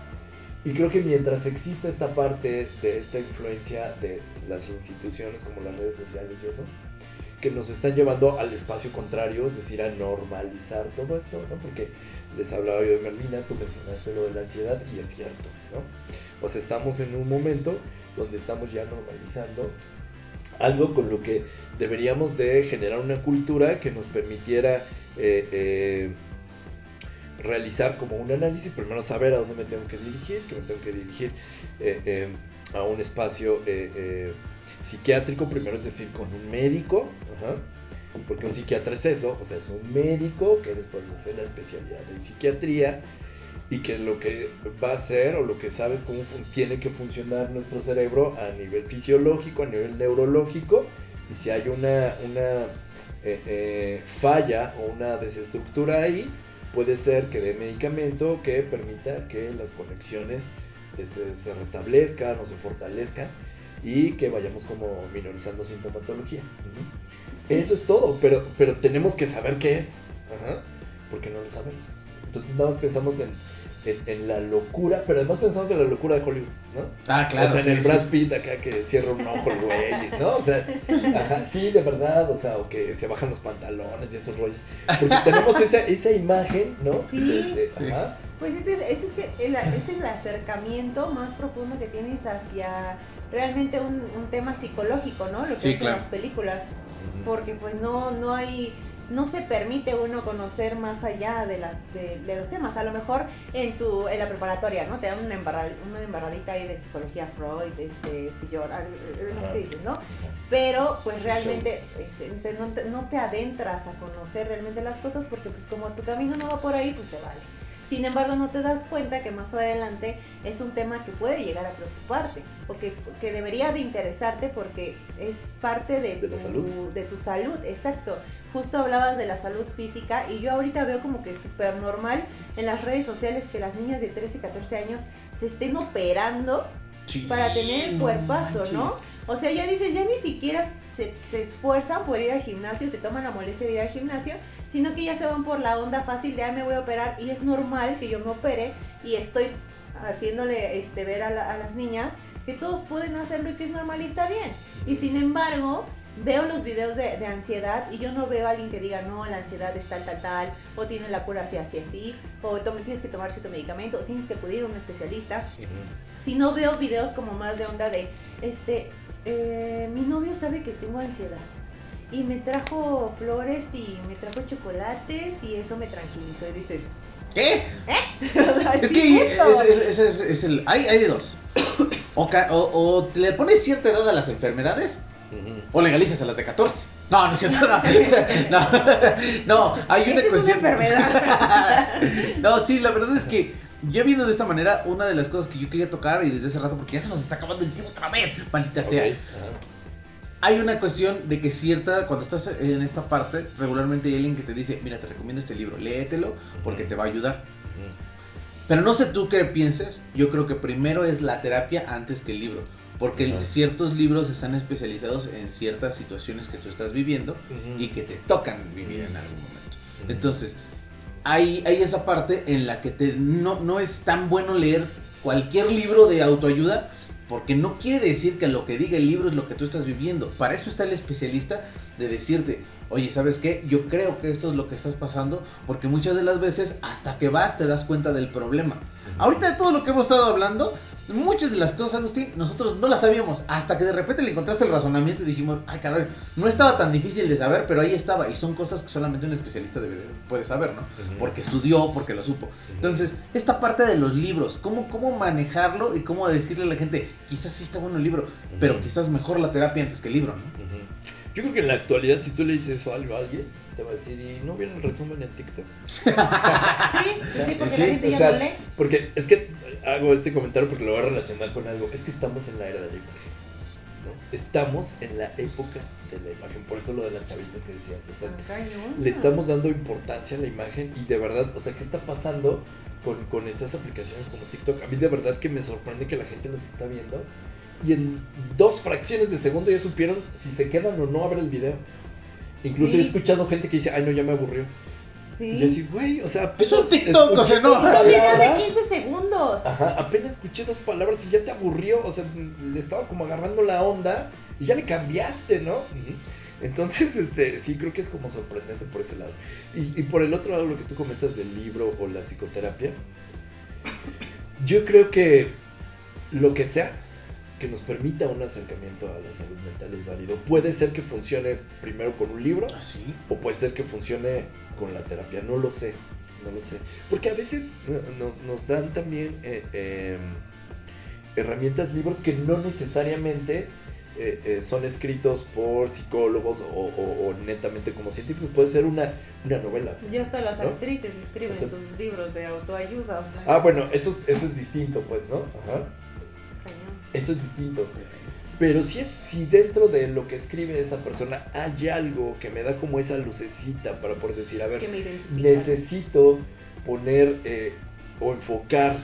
Y creo que mientras exista esta parte de esta influencia de las instituciones como las redes sociales y eso, que nos están llevando al espacio contrario, es decir, a normalizar todo esto, ¿no? Porque les hablaba yo de Merlina, tú mencionaste lo de la ansiedad y es cierto, ¿no? O sea, estamos en un momento donde estamos ya normalizando algo con lo que deberíamos de generar una cultura que nos permitiera eh, eh, realizar como un análisis, primero saber a dónde me tengo que dirigir, que me tengo que dirigir eh, a un espacio psiquiátrico, primero es decir, con un médico, porque un psiquiatra es eso, o sea, es un médico que después hace la especialidad en psiquiatría y que lo que va a hacer o lo que sabe es cómo tiene que funcionar nuestro cerebro a nivel fisiológico, a nivel neurológico, y si hay una, una eh, eh, falla o una desestructura ahí, puede ser que dé medicamento que permita que las conexiones este, se restablezcan o se fortalezcan y que vayamos como minorizando sintomatología. Eso es todo, pero, pero tenemos que saber qué es, Ajá, porque no lo sabemos. Entonces nada más pensamos en, en, en la locura, pero además pensamos en la locura de Hollywood, ¿no? Ah, claro. o sea, en el sí, Brad. Pitt acá que cierra un ojo el güey, ¿no? O sea, ajá, sí, de verdad, o sea, o que se bajan los pantalones y esos rollos. Porque tenemos esa, esa imagen, ¿no? Sí. De- de- Sí. ajá. Pues ese es, ese es, que el, ese es el acercamiento más profundo que tienes hacia realmente un, un tema psicológico, ¿no? Lo que Sí, hacen claro. las películas. Porque pues no, no hay, no se permite uno conocer más allá de las de, de los temas. A lo mejor en tu, en la preparatoria, ¿no? Te dan una, embarra- una embarradita ahí de psicología Freud, este, dices, ¿no? Pero pues realmente es- te- no, te, no te adentras a conocer realmente las cosas porque pues como tu camino no va por ahí, pues te vale. Sin embargo, no te das cuenta que más adelante es un tema que puede llegar a preocuparte o que, que debería de interesarte porque es parte de, De la tu, salud. de tu salud, exacto. Justo hablabas de la salud física y yo ahorita veo como que es súper normal en las redes sociales que las niñas de 13 y 14 años se estén operando Sí, para tener el cuerpazo, manches. ¿no? O sea, ya dices, ya ni siquiera se, se esfuerzan por ir al gimnasio, se toman la molestia de ir al gimnasio, sino que ya se van por la onda fácil de, ah, me voy a operar y es normal que yo me opere y estoy haciéndole este, ver a, la- a las niñas que todos pueden hacerlo y que es normal y está bien. Y sin embargo, veo los videos de, de ansiedad y yo no veo a alguien que diga, no, la ansiedad es tal, tal, tal, o tiene la cura así, así, así, o tome- tienes que tomar cierto medicamento, o tienes que acudir a un especialista si no veo videos como más de onda de, este, eh, mi novio sabe que tengo ansiedad y me trajo flores y me trajo chocolates y eso me tranquilizó y dices, ¿Qué? o sea, Es que es, es- es- es el. Hay, hay de dos. O, ca- o, o te le pones cierta edad a las enfermedades o legalizas a las de 14. No, no es cierto, no. No, no, hay una Esa es una cuestión. enfermedad. no, sí, la verdad es que yo viendo de esta manera, una de las cosas que yo quería tocar y desde hace rato, porque ya se nos está acabando el tiempo otra vez, maldita sea. Hay una cuestión de que cierta, cuando estás en esta parte, regularmente hay alguien que te dice, mira, te recomiendo este libro, léetelo porque te va a ayudar. ajá. Pero no sé tú qué pienses, yo creo que primero es la terapia antes que el libro. Porque ciertos libros están especializados en ciertas situaciones que tú estás viviendo y que te tocan vivir en algún momento. Entonces, hay, hay esa parte en la que te, no, no es tan bueno leer cualquier libro de autoayuda porque no quiere decir que lo que diga el libro es lo que tú estás viviendo. Para eso está el especialista de decirte, oye, ¿sabes qué? Yo creo que esto es lo que estás pasando porque muchas de las veces hasta que vas te das cuenta del problema. Ahorita de todo lo que hemos estado hablando, Muchas de las cosas, Agustín, nosotros no las sabíamos. Hasta que de repente le encontraste el razonamiento y dijimos, ay, caray, no estaba tan difícil de saber, pero ahí estaba. Y son cosas que solamente un especialista debe, puede saber, ¿no? Porque estudió, porque lo supo. Entonces, esta parte de los libros, ¿cómo, cómo manejarlo y cómo decirle a la gente, quizás sí está bueno el libro, pero quizás mejor la terapia antes que el libro, ¿no? Yo creo que en la actualidad, si tú le dices eso a alguien, te va a decir, ¿y no vieron el resumen en TikTok? Sí, sí, porque Sí, la gente ya sea, no lee. Porque es que hago este comentario porque lo voy a relacionar con algo. Es que estamos en la era de la imagen. ¿no? Estamos en la época de la imagen. Por eso lo de las chavitas que decías. o sea, le estamos dando importancia a la imagen y de verdad, o sea, ¿qué está pasando con, con estas aplicaciones como TikTok? A mí de verdad que me sorprende que la gente las está viendo y en dos fracciones de segundo ya supieron si se quedan o no a ver el video. Incluso Sí. he escuchado gente que dice, ay no, ya me aburrió. Sí. Y así, güey, o sea, Es un apenas TikTok, o sea, escuché no. de palabras. 15 segundos. Ajá, apenas escuché dos palabras y ya te aburrió, o sea, le estaba como agarrando la onda y ya le cambiaste, ¿no? Entonces, este, sí, creo que es como sorprendente por ese lado. Y, y por el otro lado, lo que tú comentas del libro o la psicoterapia, yo creo que lo que sea que nos permita un acercamiento a la salud mental es válido. Puede ser que funcione primero con un libro, Así. o puede ser que funcione con la terapia, no lo sé, no lo sé. Porque a veces no- nos dan también eh, eh, herramientas, libros que no necesariamente eh, eh, son escritos por psicólogos o, o- o netamente como científicos, puede ser una, una novela. Ya hasta las ¿No? actrices escriben O sea- sus libros de autoayuda. O sea, Ah, bueno, eso, es- eso es distinto, pues, ¿no? Ajá. Eso es distinto. Pero si es, si dentro de lo que escribe esa persona hay algo que me da como esa lucecita para poder decir, a ver, necesito poner eh, o enfocar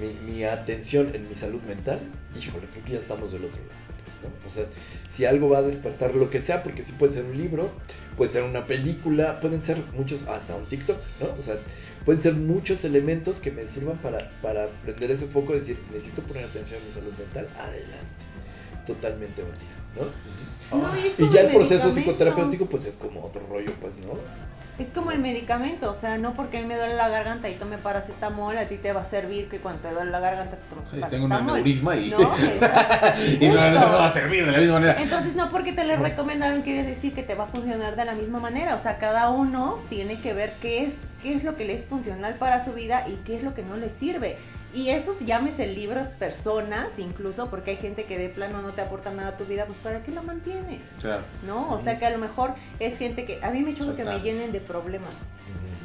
mi, mi atención en mi salud mental, híjole, creo que ya estamos del otro lado. pues, ¿no? O sea, si algo va a despertar lo que sea, porque sí puede ser un libro, puede ser una película, pueden ser muchos, hasta un TikTok, ¿no? O sea, pueden ser muchos elementos que me sirvan para, para prender ese foco y decir, necesito poner atención en mi salud mental, adelante. Totalmente válido, ¿no? No, y Y ya el el proceso psicoterapéutico, pues es como otro rollo, pues, ¿no? Es como el medicamento, o sea, no porque a mí me duele la garganta y tome paracetamol, a ti te va a servir que cuando te duele la garganta Sí, tengo un aneurisma y, No, y no, no va a servir de la misma manera. Entonces, no porque te lo recomendaron quiere decir que te va a funcionar de la misma manera. O sea, cada uno tiene que ver qué es, qué es lo que le es funcional para su vida y qué es lo que no le sirve. Y esos llámese libros, personas, incluso, porque hay gente que de plano no te aporta nada a tu vida, pues ¿para qué la mantienes? Claro. ¿No? O sea, que a lo mejor es gente que a mí me choca que me llenen de problemas.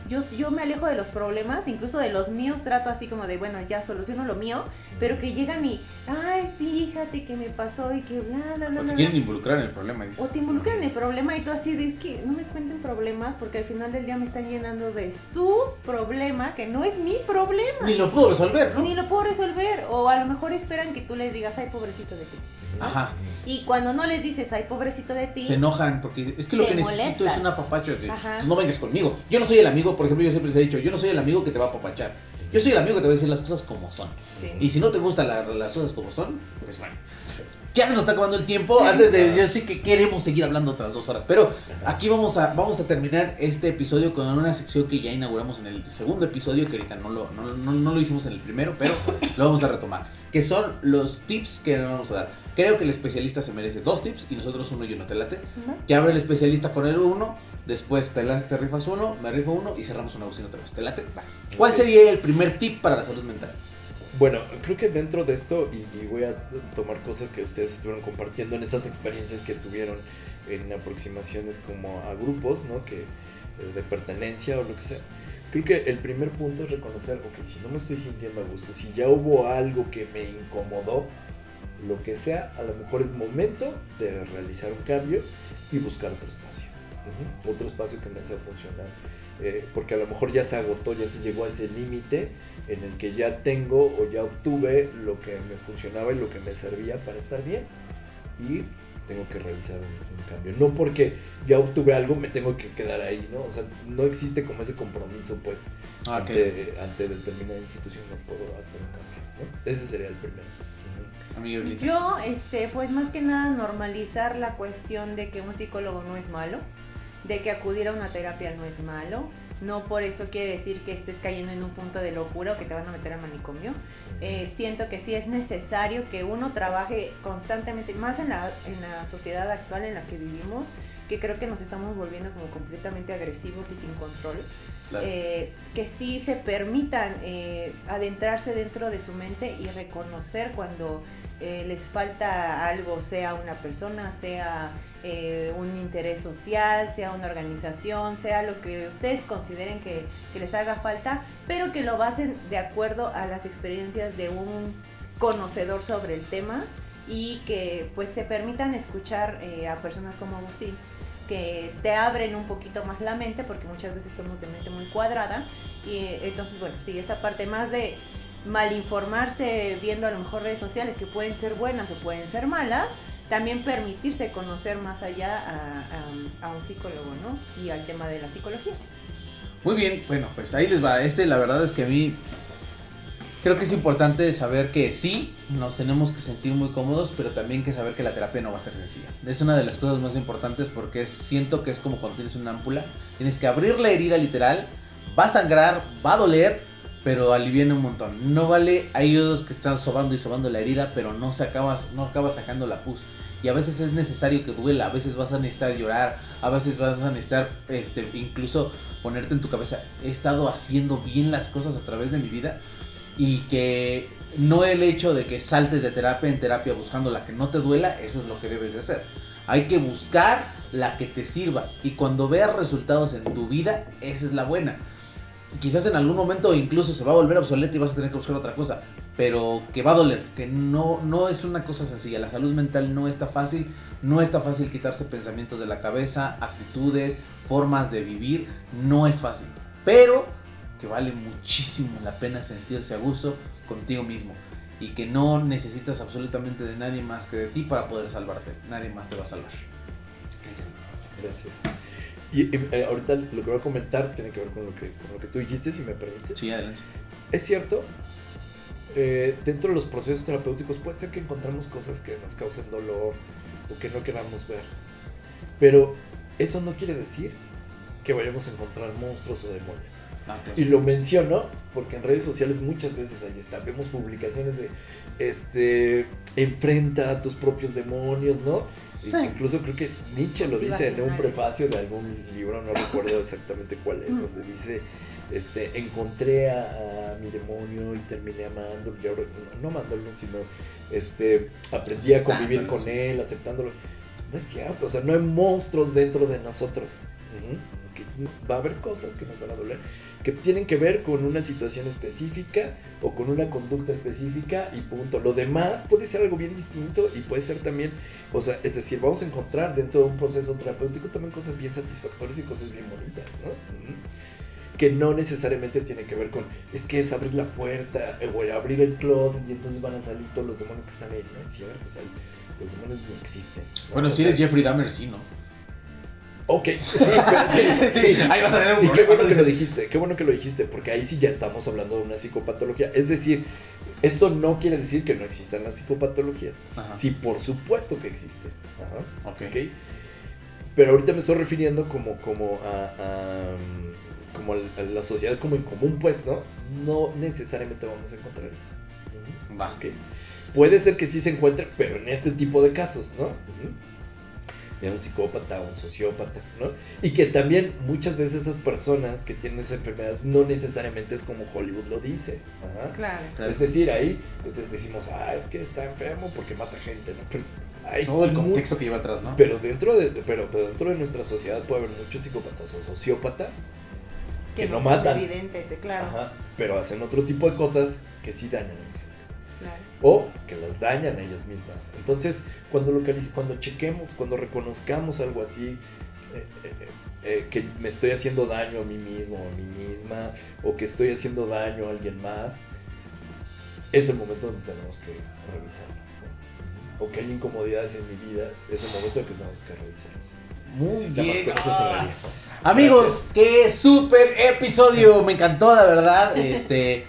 Yo, yo me alejo de los problemas, incluso de los míos trato así como de, bueno, ya soluciono lo mío, pero que llegan y, ay, fíjate que me pasó y que bla, bla, bla, O bla. te quieren bla". involucrar en el problema. dices. O te involucran en el problema y tú así de, es que no me cuenten problemas porque al final del día me están llenando de su problema, que no es mi problema. Ni lo puedo resolver, ¿no? Ni lo puedo resolver. O a lo mejor esperan que tú les digas, ay, pobrecito de ti. Ajá. Y cuando no les dices, ay, pobrecito de ti, Se enojan porque es que lo que necesito es un apapacho. de. "Pues no vengas conmigo. Yo no soy el amigo, por ejemplo, yo siempre les he dicho, yo no soy el amigo que te va a apapachar. Yo soy el amigo que te va a decir las cosas como son. Sí. Y si no te gustan la- las cosas como son, pues bueno. Ya se nos está acabando el tiempo. Antes de. Yo sí que queremos seguir hablando otras dos horas. Pero aquí vamos a, vamos a terminar este episodio con una sección que ya inauguramos en el segundo episodio. Que ahorita no lo, no, no- no lo hicimos en el primero, pero lo vamos a retomar. Que son los tips que nos vamos a dar. Creo que el especialista se merece dos tips y nosotros uno y uno te late. Ujú. Que abre el especialista con el uno. Después te, la- te rifas uno, me rifo uno y cerramos una bocina otra vez. ¿Te late? Va. ¿Cuál sería el primer tip para la salud mental? Bueno, creo que dentro de esto, y, y voy a tomar cosas que ustedes estuvieron compartiendo en estas experiencias que tuvieron en aproximaciones como a grupos, ¿no? Que, eh, de pertenencia o lo que sea. Creo que el primer punto es reconocer, ok, si no me estoy sintiendo a gusto, si ya hubo algo que me incomodó, lo que sea, a lo mejor es momento de realizar un cambio y buscar otro espacio. Otro espacio que me sea funcional. Eh, porque a lo mejor ya se agotó, ya se llegó a ese límite en el que ya tengo o ya obtuve lo que me funcionaba y lo que me servía para estar bien. Y tengo que realizar un, un cambio. No porque ya obtuve algo me tengo que quedar ahí, ¿no? O sea, no existe como ese compromiso, pues, Ah, ante, ante determinada institución no puedo hacer un cambio, ¿no? Ese sería el primero. Amigo. Yo, este, pues más que nada normalizar la cuestión de que un psicólogo no es malo, de que acudir a una terapia no es malo, No por eso quiere decir que estés cayendo en un punto de locura o que te van a meter al manicomio. Eh, siento que sí es necesario que uno trabaje constantemente, más en la, en la sociedad actual en la que vivimos, que creo que nos estamos volviendo como completamente agresivos y sin control. Eh, que sí se permitan eh, adentrarse dentro de su mente y reconocer cuando eh, les falta algo, sea una persona, sea un interés social, sea una organización, sea lo que ustedes consideren que, les haga falta, pero que lo basen de acuerdo a las experiencias de un conocedor sobre el tema y que pues se permitan escuchar a personas como Agustín que te abren un poquito más la mente porque muchas veces estamos de mente muy cuadrada y entonces bueno sí esa parte más de mal informarse viendo a lo mejor redes sociales que pueden ser buenas o pueden ser malas también permitirse conocer más allá a- a un psicólogo no y al tema de la psicología Muy bien, bueno, pues ahí les va. Este, la verdad es que a mí creo que es importante saber que sí, nos tenemos que sentir muy cómodos, pero también que saber que la terapia no va a ser sencilla. Es una de las cosas más importantes porque siento que es como cuando tienes una ámpula. Tienes que abrir la herida literal, va a sangrar, va a doler, pero aliviana un montón. No vale, hay otros que están sobando y sobando la herida, pero no se acabas, no acabas sacando la pus. Y a veces es necesario que duela, a veces vas a necesitar llorar, a veces vas a necesitar este, incluso ponerte en tu cabeza, he estado haciendo bien las cosas a través de mi vida y que no el hecho de que saltes de terapia en terapia buscando la que no te duela, eso es lo que debes de hacer. Hay que buscar la que te sirva y cuando veas resultados en tu vida, esa es la buena. Quizás en algún momento incluso se va a volver obsoleta y vas a tener que buscar otra cosa, pero que va a doler, que no, no es una cosa sencilla. La salud mental no está fácil, no está fácil quitarse pensamientos de la cabeza, actitudes, formas de vivir, no es fácil. Pero que vale muchísimo la pena sentirse a gusto contigo mismo y que no necesitas absolutamente de nadie más que de ti para poder salvarte. Nadie más te va a salvar. Gracias. Y eh, ahorita lo que voy a comentar tiene que ver con lo que, con lo que tú dijiste, si me permites. Sí, adelante. Es cierto, eh, dentro de los procesos terapéuticos puede ser que encontramos cosas que nos causen dolor o que no queramos ver. Pero eso no quiere decir que vayamos a encontrar monstruos o demonios. Ah, Y lo menciono porque en redes sociales muchas veces ahí está. Vemos publicaciones de este enfrenta a tus propios demonios, ¿no? Y Sí. Incluso creo que Nietzsche lo dice en un prefacio de algún libro, no recuerdo exactamente cuál es, donde dice este encontré a, a mi demonio y terminé amándolo, y ahora- no, no amándolo, sino este aprendí a convivir con él, aceptándolo. No es cierto, o sea, no hay monstruos dentro de nosotros. Va a haber cosas que nos van a doler, que tienen que ver con una situación específica o con una conducta específica y punto. Lo demás puede ser algo bien distinto y puede ser también, o sea, es decir, vamos a encontrar dentro de un proceso terapéutico también cosas bien satisfactorias y cosas bien bonitas, ¿no? Que no necesariamente tiene que ver con, es que es abrir la puerta eh, o abrir el closet y entonces van a salir todos los demonios que están ahí. No es cierto, o sea, los demonios no existen. ¿no? Bueno, O si sea, eres Jeffrey Dahmer, sí, ¿no? Ok, sí, pero sí, sí. ahí vas a tener un Y qué bueno que lo dijiste, qué bueno que lo dijiste, porque ahí sí ya estamos hablando de una psicopatología. Es decir, esto no quiere decir que no existan las psicopatologías. Ajá. Sí, por supuesto que existen. Ajá, Ok. ok. Pero ahorita me estoy refiriendo como, como a, a, como a la sociedad como en común, pues, ¿no? No necesariamente vamos a encontrar eso. Va. ok. Puede ser que sí se encuentre, pero en este tipo de casos, ¿no? Ujú. De un psicópata o un sociópata, ¿no? Y que también muchas veces esas personas que tienen esas enfermedades no necesariamente es como Hollywood lo dice. Ajá. claro Claro. Es decir, ahí decimos, ah, es que está enfermo porque mata gente, ¿no? Pero hay Todo el contexto que lleva atrás, ¿no? pero dentro de, pero, pero dentro de nuestra sociedad puede haber muchos psicópatas o sociópatas, que no son matan. evidentes eh, claro, ajá, pero hacen otro tipo de cosas que sí dañan O que las dañan a ellas mismas. Entonces, cuando localiz cuando chequemos, cuando reconozcamos algo así, eh, eh, eh, que me estoy haciendo daño a mí mismo o a mí misma, o que estoy haciendo daño a alguien más, es el momento donde tenemos que revisarnos. ¿no? O que hay incomodidades en mi vida, es el momento en que tenemos que revisarnos. Muy bien. Amigos, qué súper episodio. Me encantó, la verdad. Este.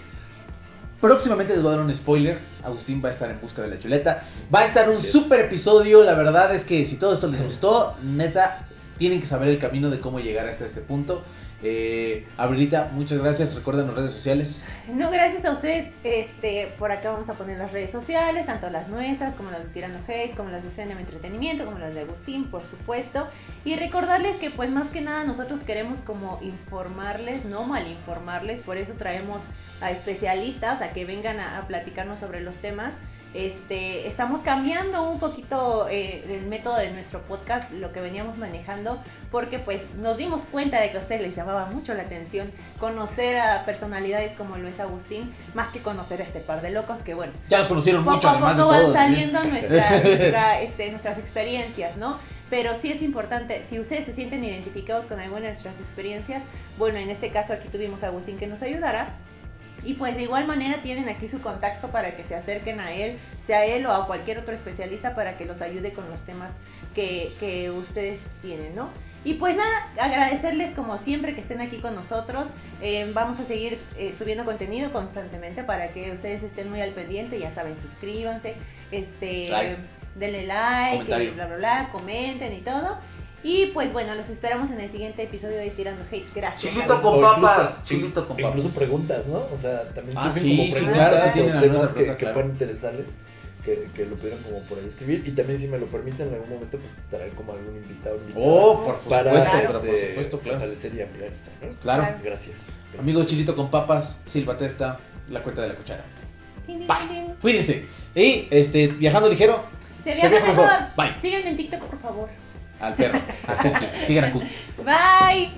Próximamente les voy a dar un spoiler. Agustín va a estar en busca de la chuleta. Va a estar un súper episodio. La verdad es que si todo esto les gustó, neta, tienen que saber el camino de cómo llegar hasta este punto. Eh, Abrilita, muchas gracias. Recuerden las redes sociales. No, gracias a ustedes. Este, por acá vamos a poner las redes sociales, tanto las nuestras, como las de Tirando Hate, como las de CNM Entretenimiento, como las de Agustín, por supuesto. Y recordarles que, pues, más que nada, nosotros queremos como informarles, no mal informarles. Por eso traemos a especialistas a que vengan a, a platicarnos sobre los temas. Este, estamos cambiando un poquito eh, el método de nuestro podcast, lo que veníamos manejando, porque pues nos dimos cuenta de que a ustedes les llamaba mucho la atención conocer a personalidades como lo es Agustín, más que conocer a este par de locos que bueno, Ya nos conocieron poco mucho, a poco van. ¿sí? saliendo nuestra- nuestra, este, nuestras experiencias, ¿no? Pero sí es importante, si ustedes se sienten identificados con alguna de nuestras experiencias, bueno, en este caso aquí tuvimos a Agustín que nos ayudara. Y pues de igual manera tienen aquí su contacto para que se acerquen a él, sea él o a cualquier otro especialista para que los ayude con los temas que, que ustedes tienen, ¿no? Y pues nada, agradecerles como siempre que estén aquí con nosotros. Eh, vamos a seguir eh, subiendo contenido constantemente para que ustedes estén muy al pendiente. Ya saben, suscríbanse, este, Like. denle like, y bla, bla, bla, comenten y todo. Y pues bueno, los esperamos en el siguiente episodio de Tirando Hate. Gracias. Chilito con O incluso- papas. Chilito con papas. Incluso preguntas, ¿no? O sea, también Ah, sí, como sí, preguntas claro, sí o tienen temas que, preguntas, que claro. pueden interesarles, que, que lo pudieran como por ahí escribir. Y también, si me lo permiten, en algún momento, pues traer como algún invitado invitada Oh, por para, supuesto, este, por supuesto, claro. fortalecer y ampliar esto, ¿no? Claro. Claro. Gracias. Amigos, Chilito con papas, Silva Testa, la cuenta de la cuchara. Bye. Cuídense. Y este, viajando ligero, Se viaja mejor. mejor. Bye. Síganme en TikTok, por favor. Al perro. A Cookie. Sigan a Cookie. Bye.